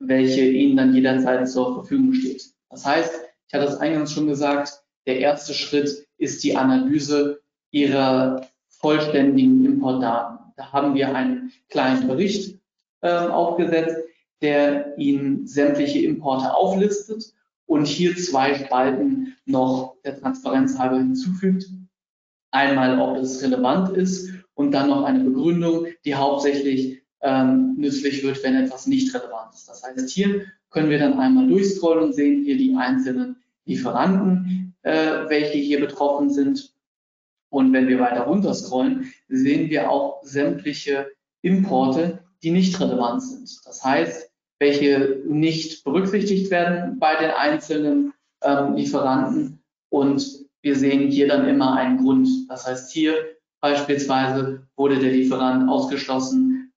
welche Ihnen dann jederzeit zur Verfügung steht. Das heißt, ich hatte es eingangs schon gesagt, der erste Schritt ist die Analyse ihrer vollständigen Importdaten. Da haben wir einen kleinen Bericht äh, aufgesetzt, der Ihnen sämtliche Importe auflistet und hier zwei Spalten noch der Transparenz halber hinzufügt. Einmal, ob es relevant ist und dann noch eine Begründung, die hauptsächlich ähm, nützlich wird, wenn etwas nicht relevant ist. Das heißt, hier können wir dann einmal durchscrollen und sehen hier die einzelnen Lieferanten, äh, welche hier betroffen sind und wenn wir weiter runter scrollen, sehen wir auch sämtliche Importe, die nicht relevant sind. Das heißt, welche nicht berücksichtigt werden bei den einzelnen ähm, Lieferanten. Und wir sehen hier dann immer einen Grund. Das heißt, hier beispielsweise wurde der Lieferant ausgeschlossen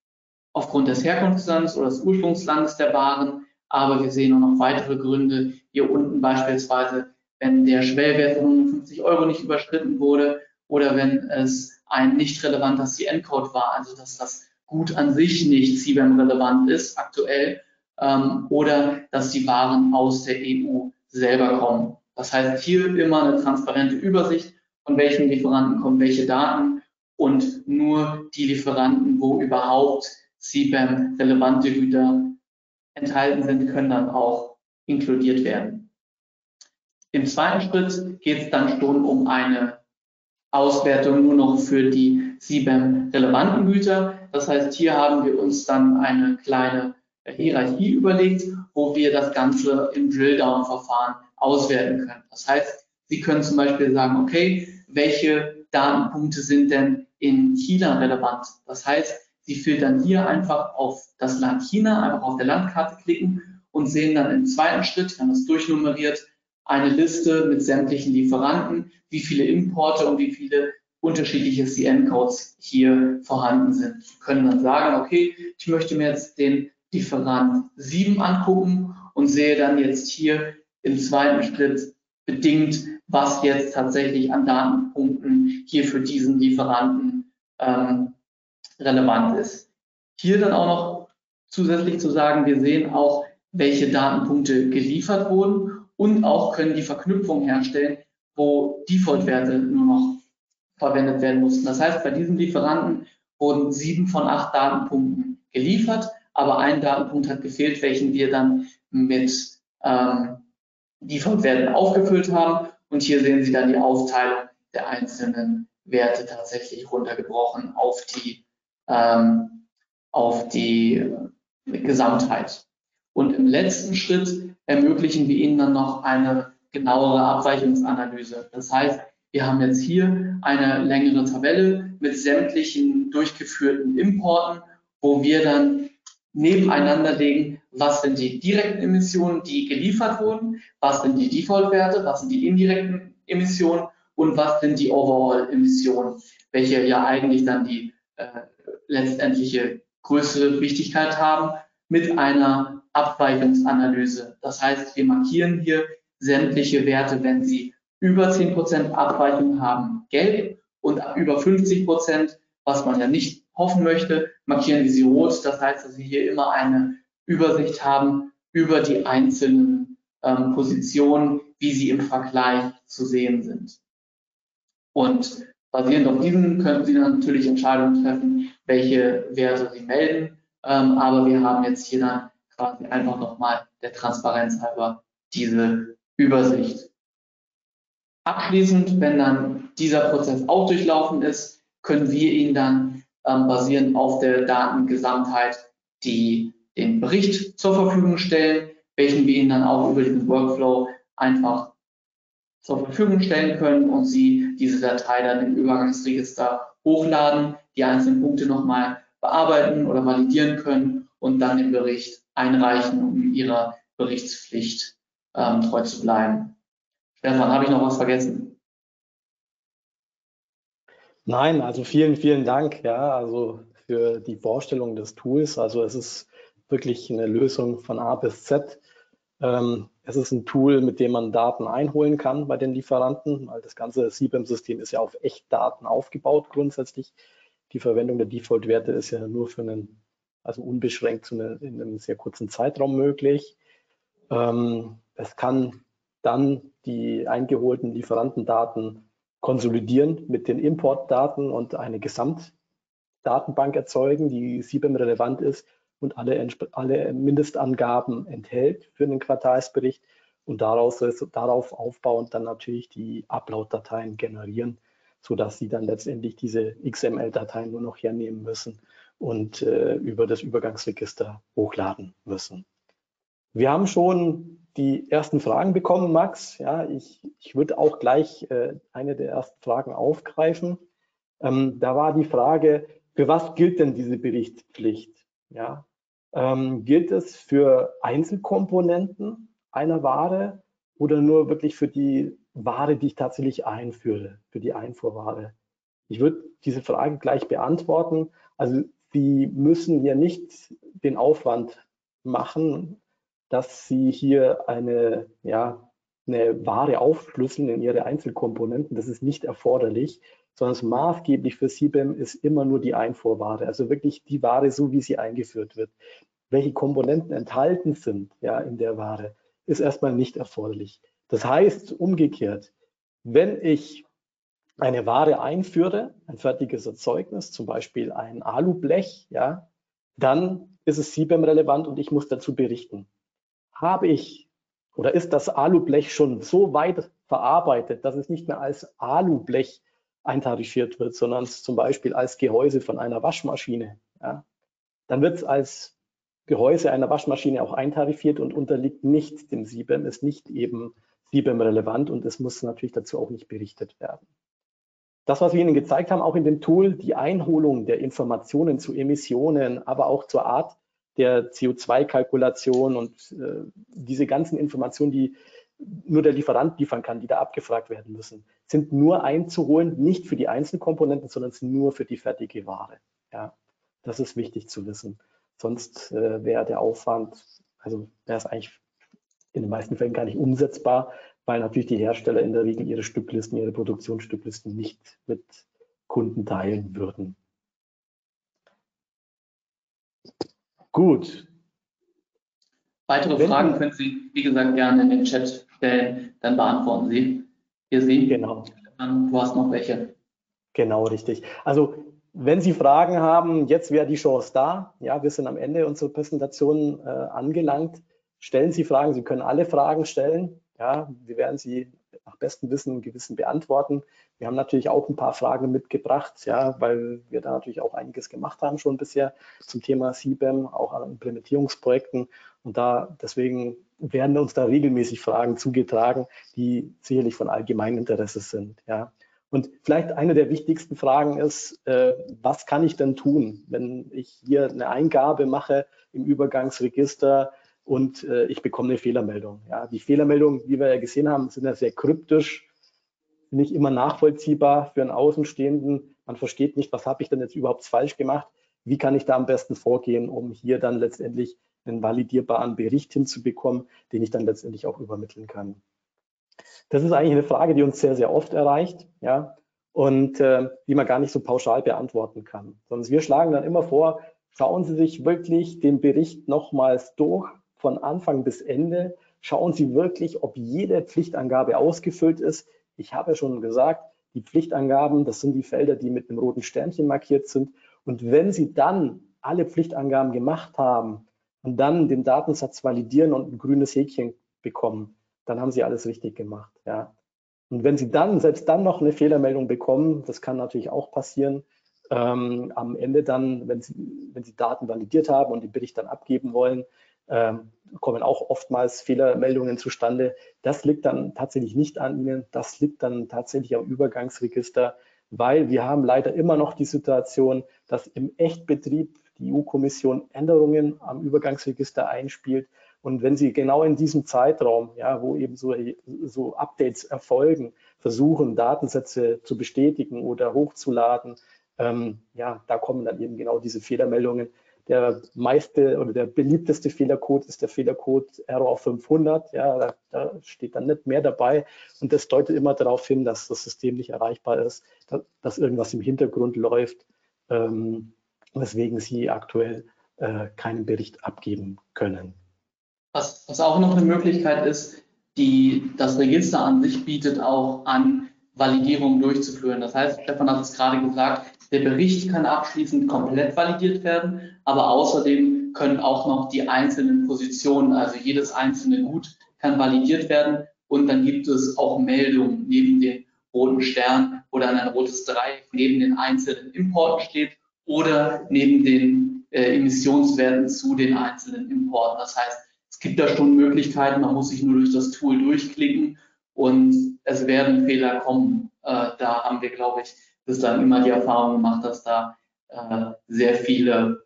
aufgrund des Herkunftslandes oder des Ursprungslandes der Waren. Aber wir sehen auch noch weitere Gründe. Hier unten beispielsweise, wenn der Schwellwert von 150 Euro nicht überschritten wurde oder wenn es ein nicht relevanter CN-Code war, also dass das Gut an sich nicht CBAM-relevant ist aktuell ähm, oder dass die Waren aus der EU selber kommen. Das heißt, hier immer eine transparente Übersicht, von welchen Lieferanten kommen welche Daten und nur die Lieferanten, wo überhaupt CBAM-relevante Güter enthalten sind, können dann auch inkludiert werden. Im zweiten Schritt geht es dann schon um eine Auswertung nur noch für die CBAM-relevanten Güter. Das heißt, hier haben wir uns dann eine kleine Hierarchie überlegt, wo wir das Ganze im Drill-Down-Verfahren auswerten können. Das heißt, Sie können zum Beispiel sagen, okay, welche Datenpunkte sind denn in China relevant? Das heißt, Sie filtern hier einfach auf das Land China, einfach auf der Landkarte klicken und sehen dann im zweiten Schritt, wenn das durchnummeriert, eine Liste mit sämtlichen Lieferanten, wie viele Importe und wie viele unterschiedliche CN-Codes hier vorhanden sind. Sie können dann sagen, okay, ich möchte mir jetzt den Lieferant 7 angucken und sehe dann jetzt hier im zweiten Schritt bedingt, was jetzt tatsächlich an Datenpunkten hier für diesen Lieferanten ähm, relevant ist. Hier dann auch noch zusätzlich zu sagen, wir sehen auch, welche Datenpunkte geliefert wurden und auch können die Verknüpfung herstellen, wo Default-Werte nur noch verwendet werden mussten. Das heißt, bei diesem Lieferanten wurden sieben von acht Datenpunkten geliefert, aber ein Datenpunkt hat gefehlt, welchen wir dann mit ähm, Default-Werten aufgefüllt haben. Und hier sehen Sie dann die Aufteilung der einzelnen Werte tatsächlich runtergebrochen auf die, ähm, auf die Gesamtheit. Und im letzten Schritt ermöglichen wir Ihnen dann noch eine genauere Abweichungsanalyse. Das heißt, wir haben jetzt hier eine längere Tabelle mit sämtlichen durchgeführten Importen, wo wir dann nebeneinander legen, was sind die direkten Emissionen, die geliefert wurden, was sind die Default-Werte, was sind die indirekten Emissionen und was sind die Overall-Emissionen, welche ja eigentlich dann die äh, letztendliche größere Wichtigkeit haben mit einer Abweichungsanalyse. Das heißt, wir markieren hier sämtliche Werte, wenn sie über 10% Abweichung haben, gelb und über 50%, was man ja nicht hoffen möchte, markieren wir sie rot. Das heißt, dass Sie hier immer eine Übersicht haben über die einzelnen ähm, Positionen, wie sie im Vergleich zu sehen sind. Und basierend auf diesen können Sie natürlich Entscheidungen treffen, welche Werte Sie melden. Ähm, aber wir haben jetzt hier dann quasi einfach nochmal der Transparenz halber diese Übersicht. Abschließend, wenn dann dieser Prozess auch durchlaufen ist, können wir Ihnen dann ähm, basierend auf der Datengesamtheit die, den Bericht zur Verfügung stellen, welchen wir Ihnen dann auch über diesen Workflow einfach zur Verfügung stellen können und Sie diese Datei dann im Übergangsregister hochladen, die einzelnen Punkte nochmal bearbeiten oder validieren können und dann den Bericht einreichen, um Ihrer Berichtspflicht ähm, treu zu bleiben. Stefan, habe ich noch was vergessen? Nein, also vielen, vielen Dank, ja, also für die Vorstellung des Tools. Also es ist wirklich eine Lösung von A bis Z. Ähm, es ist ein Tool, mit dem man Daten einholen kann bei den Lieferanten, weil das ganze CBAM-System ist ja auf Echtdaten aufgebaut grundsätzlich. Die Verwendung der Default-Werte ist ja nur für einen, also unbeschränkt zu eine, in einem sehr kurzen Zeitraum möglich. Ähm, es kann dann die eingeholten Lieferantendaten konsolidieren mit den Importdaten und eine Gesamtdatenbank erzeugen, die CBAM relevant ist und alle, alle Mindestangaben enthält für den Quartalsbericht und daraus, darauf aufbauend dann natürlich die Upload-Dateien generieren, sodass Sie dann letztendlich diese XML-Dateien nur noch hernehmen müssen und äh, über das Übergangsregister hochladen müssen. Wir haben schon die ersten Fragen bekommen, Max. Ja, ich, ich würde auch gleich äh, eine der ersten Fragen aufgreifen. Ähm, da war die Frage, für was gilt denn diese Berichtspflicht? Ja, ähm, gilt es für Einzelkomponenten einer Ware oder nur wirklich für die Ware, die ich tatsächlich einführe, für die Einfuhrware? Ich würde diese Frage gleich beantworten. Also Sie müssen hier nicht den Aufwand machen, dass Sie hier eine, ja, eine Ware aufschlüsseln in ihre Einzelkomponenten. Das ist nicht erforderlich sondern maßgeblich für CBAM ist immer nur die Einfuhrware, also wirklich die Ware so, wie sie eingeführt wird. Welche Komponenten enthalten sind ja, in der Ware, ist erstmal nicht erforderlich. Das heißt umgekehrt, wenn ich eine Ware einführe, ein fertiges Erzeugnis, zum Beispiel ein Alublech, ja, dann ist es CBAM relevant und ich muss dazu berichten. Habe ich oder ist das Alublech schon so weit verarbeitet, dass es nicht mehr als Alublech eintarifiert wird, sondern zum Beispiel als Gehäuse von einer Waschmaschine. Ja. Dann wird es als Gehäuse einer Waschmaschine auch eintarifiert und unterliegt nicht dem SIBEM, ist nicht eben SIBEM relevant und es muss natürlich dazu auch nicht berichtet werden. Das, was wir Ihnen gezeigt haben, auch in dem Tool, die Einholung der Informationen zu Emissionen, aber auch zur Art der CO2-Kalkulation und äh, diese ganzen Informationen, die nur der Lieferant liefern kann, die da abgefragt werden müssen, sind nur einzuholen, nicht für die Einzelkomponenten, sondern nur für die fertige Ware. Ja, das ist wichtig zu wissen. Sonst äh, wäre der Aufwand, also wäre es eigentlich in den meisten Fällen gar nicht umsetzbar, weil natürlich die Hersteller in der Regel ihre Stücklisten, ihre Produktionsstücklisten nicht mit Kunden teilen würden. Gut. Weitere Wenn Fragen können Sie, wie gesagt, gerne in den Chat stellen, dann beantworten Sie. Hier Sie. Genau. Du hast noch welche. Genau, richtig. Also wenn Sie Fragen haben, jetzt wäre die Chance da. Ja, wir sind am Ende unserer Präsentation äh, angelangt. Stellen Sie Fragen. Sie können alle Fragen stellen. Ja, wir werden sie nach bestem Wissen und Gewissen beantworten. Wir haben natürlich auch ein paar Fragen mitgebracht, ja, weil wir da natürlich auch einiges gemacht haben schon bisher zum Thema CBAM, auch an Implementierungsprojekten. Und da deswegen werden uns da regelmäßig Fragen zugetragen, die sicherlich von allgemeinem Interesse sind. Ja. Und vielleicht eine der wichtigsten Fragen ist, äh, was kann ich denn tun, wenn ich hier eine Eingabe mache im Übergangsregister und äh, ich bekomme eine Fehlermeldung. Ja, die Fehlermeldungen, wie wir ja gesehen haben, sind ja sehr kryptisch, nicht immer nachvollziehbar für einen Außenstehenden. Man versteht nicht, was habe ich denn jetzt überhaupt falsch gemacht? Wie kann ich da am besten vorgehen, um hier dann letztendlich einen validierbaren Bericht hinzubekommen, den ich dann letztendlich auch übermitteln kann. Das ist eigentlich eine Frage, die uns sehr, sehr oft erreicht, ja, und äh, die man gar nicht so pauschal beantworten kann. Sondern wir schlagen dann immer vor, schauen Sie sich wirklich den Bericht nochmals durch, von Anfang bis Ende. Schauen Sie wirklich, ob jede Pflichtangabe ausgefüllt ist. Ich habe ja schon gesagt, die Pflichtangaben, das sind die Felder, die mit einem roten Sternchen markiert sind. Und wenn Sie dann alle Pflichtangaben gemacht haben, und dann den Datensatz validieren und ein grünes Häkchen bekommen, dann haben Sie alles richtig gemacht. Ja. Und wenn Sie dann, selbst dann noch eine Fehlermeldung bekommen, das kann natürlich auch passieren, ähm, am Ende dann, wenn Sie, wenn Sie Daten validiert haben und den Bericht dann abgeben wollen, ähm, kommen auch oftmals Fehlermeldungen zustande. Das liegt dann tatsächlich nicht an Ihnen, das liegt dann tatsächlich am Übergangsregister, weil wir haben leider immer noch die Situation, dass im Echtbetrieb die EU-Kommission Änderungen am Übergangsregister einspielt. Und wenn Sie genau in diesem Zeitraum, ja, wo eben so, so Updates erfolgen, versuchen, Datensätze zu bestätigen oder hochzuladen, ähm, ja, da kommen dann eben genau diese Fehlermeldungen. Der meiste oder der beliebteste Fehlercode ist der Fehlercode Error 500. Ja, da, da, steht dann nicht mehr dabei. Und das deutet immer darauf hin, dass das System nicht erreichbar ist, dass, dass irgendwas im Hintergrund läuft. Ähm, weswegen sie aktuell äh, keinen Bericht abgeben können. Was, was auch noch eine Möglichkeit ist, die das Register an sich bietet auch an, Validierungen durchzuführen. Das heißt, Stefan hat es gerade gesagt, der Bericht kann abschließend komplett validiert werden, aber außerdem können auch noch die einzelnen Positionen, also jedes einzelne Gut kann validiert werden und dann gibt es auch Meldungen neben den roten Stern, wo dann ein rotes Dreieck neben den einzelnen Importen steht oder neben den äh, Emissionswerten zu den einzelnen Importen. Das heißt, es gibt da schon Möglichkeiten, man muss sich nur durch das Tool durchklicken und es werden Fehler kommen. Äh, da haben wir, glaube ich, bis dann immer die Erfahrung gemacht, dass da äh, sehr viele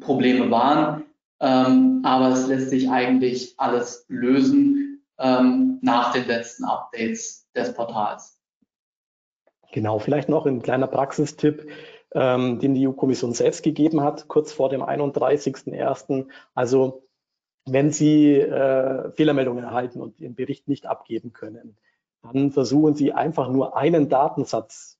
Probleme waren. Ähm, aber es lässt sich eigentlich alles lösen ähm, nach den letzten Updates des Portals. Genau, vielleicht noch ein kleiner Praxistipp ähm, den die EU-Kommission selbst gegeben hat, kurz vor dem 31.01. Also wenn Sie äh, Fehlermeldungen erhalten und Ihren Bericht nicht abgeben können, dann versuchen Sie einfach nur einen Datensatz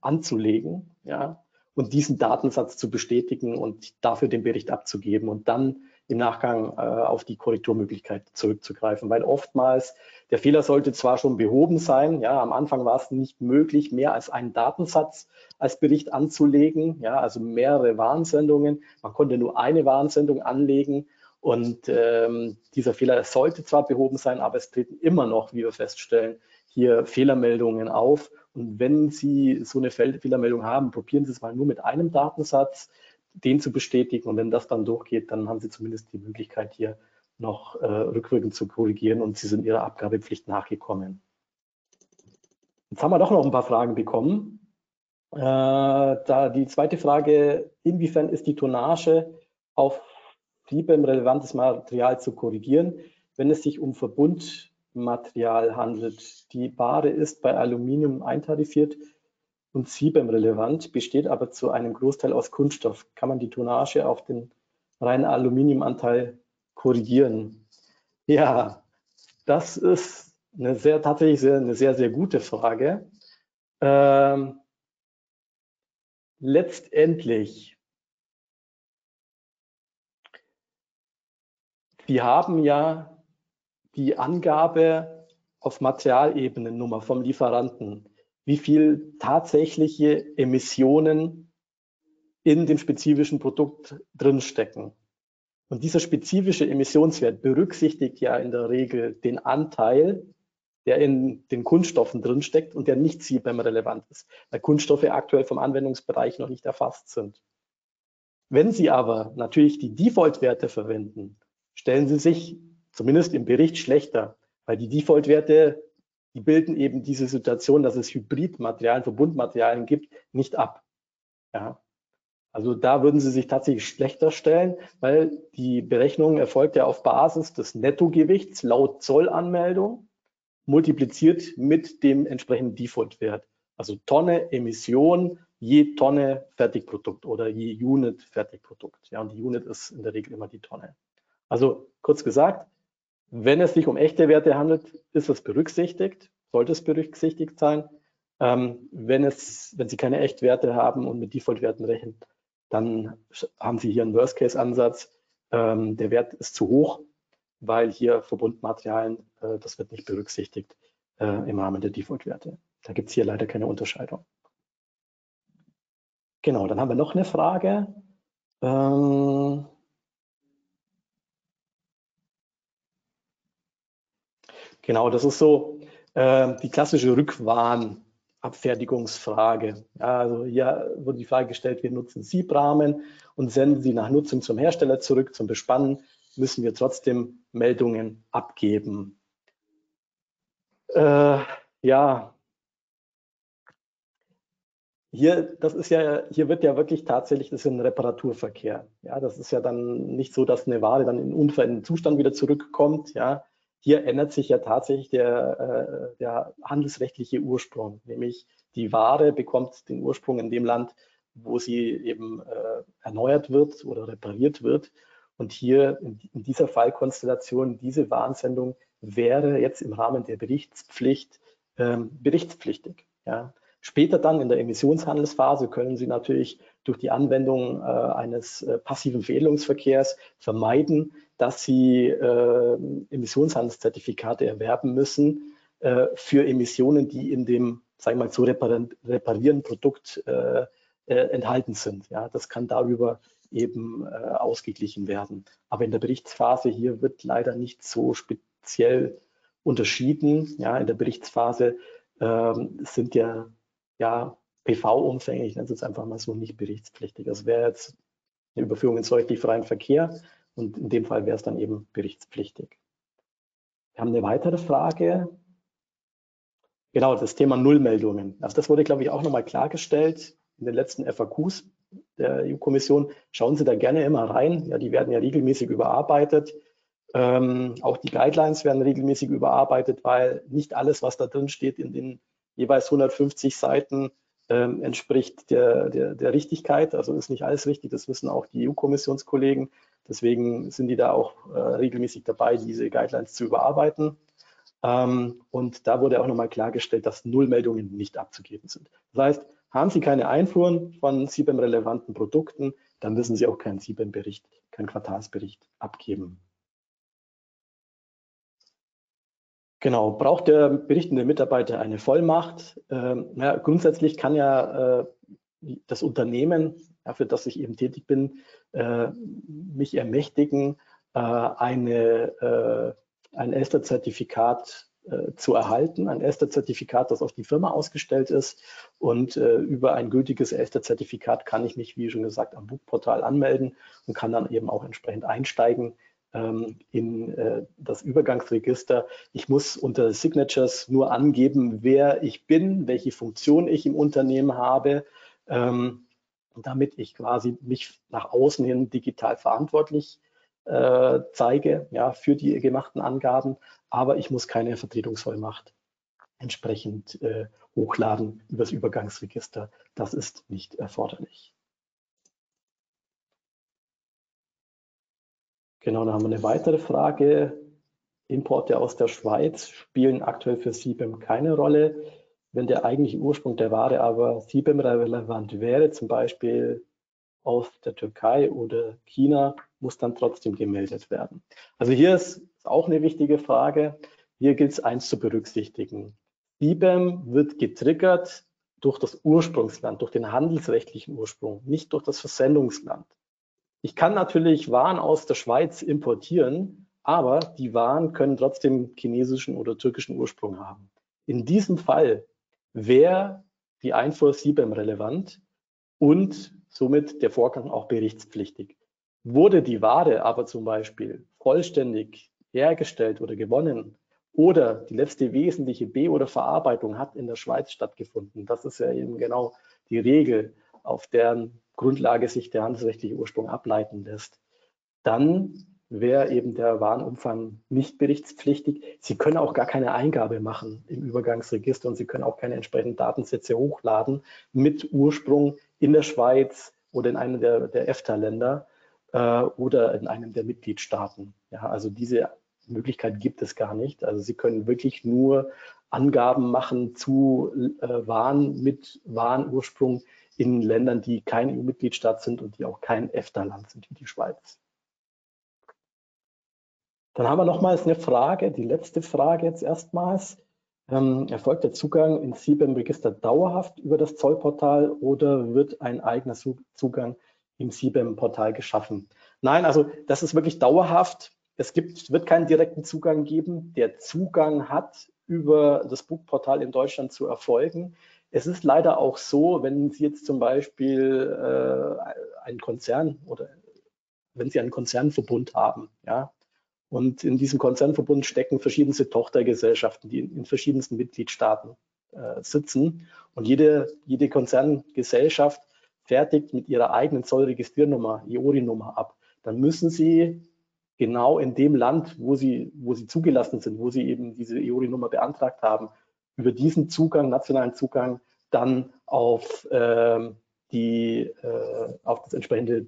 anzulegen, ja, und diesen Datensatz zu bestätigen und dafür den Bericht abzugeben und dann im Nachgang äh, auf die Korrekturmöglichkeit zurückzugreifen, weil oftmals der Fehler sollte zwar schon behoben sein, ja, am Anfang war es nicht möglich, mehr als einen Datensatz als Bericht anzulegen, ja, also mehrere Warnsendungen. Man konnte nur eine Warnsendung anlegen und ähm, dieser Fehler sollte zwar behoben sein, aber es treten immer noch, wie wir feststellen, hier Fehlermeldungen auf. Und wenn Sie so eine Fehlermeldung haben, probieren Sie es mal nur mit einem Datensatz den zu bestätigen. Und wenn das dann durchgeht, dann haben Sie zumindest die Möglichkeit, hier noch äh, rückwirkend zu korrigieren und Sie sind Ihrer Abgabepflicht nachgekommen. Jetzt haben wir doch noch ein paar Fragen bekommen. Äh, da die zweite Frage, inwiefern ist die Tonnage auf Triebem relevantes Material zu korrigieren, wenn es sich um Verbundmaterial handelt. Die Ware ist bei Aluminium eintarifiert und Siebem relevant, besteht aber zu einem Großteil aus Kunststoff. Kann man die Tonnage auf den reinen Aluminiumanteil korrigieren? Ja, das ist eine sehr, tatsächlich sehr, eine sehr, sehr gute Frage. Ähm, letztendlich, wir haben ja die Angabe auf Materialebene vom Lieferanten wie viel tatsächliche Emissionen in dem spezifischen Produkt drinstecken. Und dieser spezifische Emissionswert berücksichtigt ja in der Regel den Anteil der in den Kunststoffen drinsteckt und der nicht CBAM relevant ist, weil Kunststoffe aktuell vom Anwendungsbereich noch nicht erfasst sind. Wenn Sie aber natürlich die Default-Werte verwenden, stellen Sie sich zumindest im Bericht schlechter, weil die Default-Werte, die bilden eben diese Situation, dass es Hybridmaterialien, Verbundmaterialien gibt, nicht ab. Ja. Also da würden Sie sich tatsächlich schlechter stellen, weil die Berechnung erfolgt ja auf Basis des Nettogewichts laut Zollanmeldung multipliziert mit dem entsprechenden Default-Wert. Also Tonne Emission je Tonne Fertigprodukt oder je Unit Fertigprodukt. Ja, und die Unit ist in der Regel immer die Tonne. Also kurz gesagt, wenn es sich um echte Werte handelt, ist es berücksichtigt, sollte es berücksichtigt sein. Ähm, wenn, es, wenn Sie keine Echtwerte haben und mit Default-Werten rechnen, dann haben Sie hier einen Worst-Case-Ansatz. Ähm, der Wert ist zu hoch, weil hier Verbundmaterialien, äh, das wird nicht berücksichtigt äh, im Rahmen der Default-Werte. Da gibt es hier leider keine Unterscheidung. Genau, dann haben wir noch eine Frage. Ähm, genau, das ist so äh, die klassische Rückwarnabfertigungsfrage. Also hier wurde die Frage gestellt, wir nutzen Siebrahmen und senden sie nach Nutzung zum Hersteller zurück zum Bespannen, müssen wir trotzdem Meldungen abgeben. Äh, ja, hier, das ist ja, hier wird ja wirklich tatsächlich, das ist ein Reparaturverkehr. Ja, das ist ja dann nicht so, dass eine Ware dann in unveränderten Zustand wieder zurückkommt. Ja, hier ändert sich ja tatsächlich der, äh, der handelsrechtliche Ursprung, nämlich die Ware bekommt den Ursprung in dem Land, wo sie eben äh, erneuert wird oder repariert wird. Und hier in, in dieser Fallkonstellation, diese Warnsendung wäre jetzt im Rahmen der Berichtspflicht ähm, berichtspflichtig. Ja. Später dann in der Emissionshandelsphase können Sie natürlich durch die Anwendung äh, eines äh, passiven Veredelungsverkehrs vermeiden, dass Sie äh, Emissionshandelszertifikate erwerben müssen äh, für Emissionen, die in dem, sagen wir mal, zu reparieren Produkt äh, äh, enthalten sind. Ja, das kann darüber eben ausgeglichen werden. Aber in der Berichtsphase hier wird leider nicht so speziell unterschieden. Ja, in der Berichtsphase ähm, sind ja ja, PV-Umfänge, ich nenne es jetzt einfach mal so, nicht berichtspflichtig. Das wäre jetzt eine Überführung ins deutlich freien Verkehr und in dem Fall wäre es dann eben berichtspflichtig. Wir haben eine weitere Frage. Genau, das Thema Nullmeldungen. Also das wurde, glaube ich, auch nochmal klargestellt in den letzten FAQs der EU-Kommission. Schauen Sie da gerne immer rein. Ja, die werden ja regelmäßig überarbeitet. Ähm, auch die Guidelines werden regelmäßig überarbeitet, weil nicht alles, was da drin steht, in den jeweils 150 Seiten ähm, entspricht der, der, der Richtigkeit. Also ist nicht alles richtig, das wissen auch die EU-Kommissionskollegen. Deswegen sind die da auch äh, regelmäßig dabei, diese Guidelines zu überarbeiten. Ähm, und da wurde auch nochmal klargestellt, dass Nullmeldungen nicht abzugeben sind. Das heißt, haben Sie keine Einfuhren von CBAM-relevanten Produkten, dann müssen Sie auch keinen CBAM-Bericht, keinen Quartalsbericht abgeben. Genau, braucht der berichtende Mitarbeiter eine Vollmacht? Ähm, ja, grundsätzlich kann ja äh, das Unternehmen, ja, für das ich eben tätig bin, äh, mich ermächtigen, äh, eine, äh, ein ESTA-Zertifikat äh, zu erhalten, ein ESTA-Zertifikat, das auf die Firma ausgestellt ist. Und äh, über ein gültiges ESTA-Zertifikat kann ich mich, wie schon gesagt, am Buchportal anmelden und kann dann eben auch entsprechend einsteigen in äh, das Übergangsregister. Ich muss unter Signatures nur angeben, wer ich bin, welche Funktion ich im Unternehmen habe, ähm, damit ich quasi mich nach außen hin digital verantwortlich äh, zeige ja, für die gemachten Angaben. Aber ich muss keine Vertretungsvollmacht entsprechend äh, hochladen übers Übergangsregister. Das ist nicht erforderlich. Genau, dann haben wir eine weitere Frage. Importe aus der Schweiz spielen aktuell für CBAM keine Rolle. Wenn der eigentliche Ursprung der Ware aber CBAM-relevant wäre, zum Beispiel aus der Türkei oder China, muss dann trotzdem gemeldet werden. Also hier ist auch eine wichtige Frage. Hier gilt es eins zu berücksichtigen. CBAM wird getriggert durch das Ursprungsland, durch den handelsrechtlichen Ursprung, nicht durch das Versendungsland. Ich kann natürlich Waren aus der Schweiz importieren, aber die Waren können trotzdem chinesischen oder türkischen Ursprung haben. In diesem Fall wäre die Einfuhr CBAM relevant und somit der Vorgang auch berichtspflichtig. Wurde die Ware aber zum Beispiel vollständig hergestellt oder gewonnen oder die letzte wesentliche Be- oder Verarbeitung hat in der Schweiz stattgefunden, das ist ja eben genau die Regel, auf deren Grundlage sich der handelsrechtliche Ursprung ableiten lässt, dann wäre eben der Warenumfang nicht berichtspflichtig. Sie können auch gar keine Eingabe machen im Übergangsregister und Sie können auch keine entsprechenden Datensätze hochladen mit Ursprung in der Schweiz oder in einem der, der EFTA-Länder äh, oder in einem der Mitgliedstaaten. Ja, also diese Möglichkeit gibt es gar nicht. Also Sie können wirklich nur Angaben machen zu äh, Waren mit Warenursprung in Ländern, die kein EU-Mitgliedstaat sind und die auch kein EFTA-Land sind, wie die Schweiz. Dann haben wir nochmals eine Frage, die letzte Frage jetzt erstmals. Ähm, erfolgt der Zugang ins CBAM-Register dauerhaft über das Zollportal oder wird ein eigener Zugang im CBAM-Portal geschaffen? Nein, also das ist wirklich dauerhaft. Es gibt, wird keinen direkten Zugang geben. Der Zugang hat über das Buchportal in Deutschland zu erfolgen. Es ist leider auch so, wenn Sie jetzt zum Beispiel äh, einen Konzern oder wenn Sie einen Konzernverbund haben, ja, und in diesem Konzernverbund stecken verschiedenste Tochtergesellschaften, die in, in verschiedensten Mitgliedstaaten äh, sitzen. Und jede, jede Konzerngesellschaft fertigt mit ihrer eigenen Zollregistriernummer, IORI-Nummer ab. Dann müssen sie genau in dem Land, wo sie, wo sie zugelassen sind, wo sie eben diese IORI-Nummer beantragt haben, über diesen Zugang, nationalen Zugang, dann auf, äh, die, äh, auf das entsprechende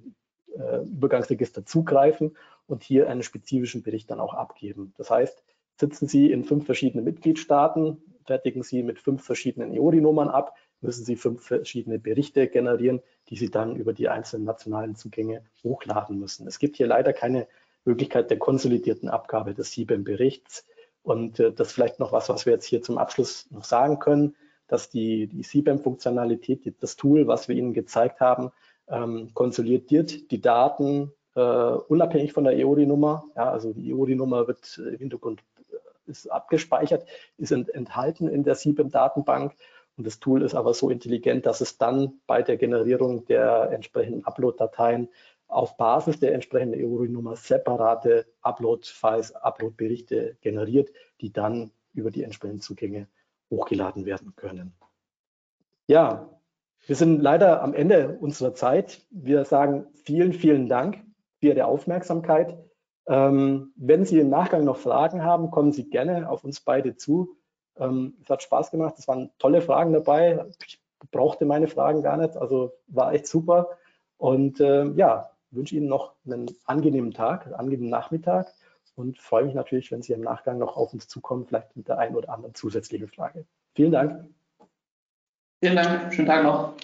äh, Übergangsregister zugreifen und hier einen spezifischen Bericht dann auch abgeben. Das heißt, sitzen Sie in fünf verschiedenen Mitgliedstaaten, fertigen Sie mit fünf verschiedenen EORI-Nummern ab, müssen Sie fünf verschiedene Berichte generieren, die Sie dann über die einzelnen nationalen Zugänge hochladen müssen. Es gibt hier leider keine Möglichkeit der konsolidierten Abgabe des CBAM-Berichts. Und äh, das ist vielleicht noch was, was wir jetzt hier zum Abschluss noch sagen können, dass die, die CBAM-Funktionalität, das Tool, was wir Ihnen gezeigt haben, ähm, konsolidiert die Daten äh, unabhängig von der EORI-Nummer. Ja, also die EORI-Nummer wird im Hintergrund äh, ist abgespeichert, ist ent, enthalten in der CBAM-Datenbank. Und das Tool ist aber so intelligent, dass es dann bei der Generierung der entsprechenden Upload-Dateien auf Basis der entsprechenden EORI-Nummer separate Upload-Files, Upload-Berichte generiert, die dann über die entsprechenden Zugänge hochgeladen werden können. Ja, wir sind leider am Ende unserer Zeit. Wir sagen vielen, vielen Dank für Ihre Aufmerksamkeit. Ähm, wenn Sie im Nachgang noch Fragen haben, kommen Sie gerne auf uns beide zu. Ähm, es hat Spaß gemacht, es waren tolle Fragen dabei. Ich brauchte meine Fragen gar nicht, also war echt super. Und äh, ja, wünsche Ihnen noch einen angenehmen Tag, einen angenehmen Nachmittag und freue mich natürlich, wenn Sie im Nachgang noch auf uns zukommen, vielleicht mit der einen oder anderen zusätzlichen Frage. Vielen Dank. Vielen Dank, schönen Tag noch.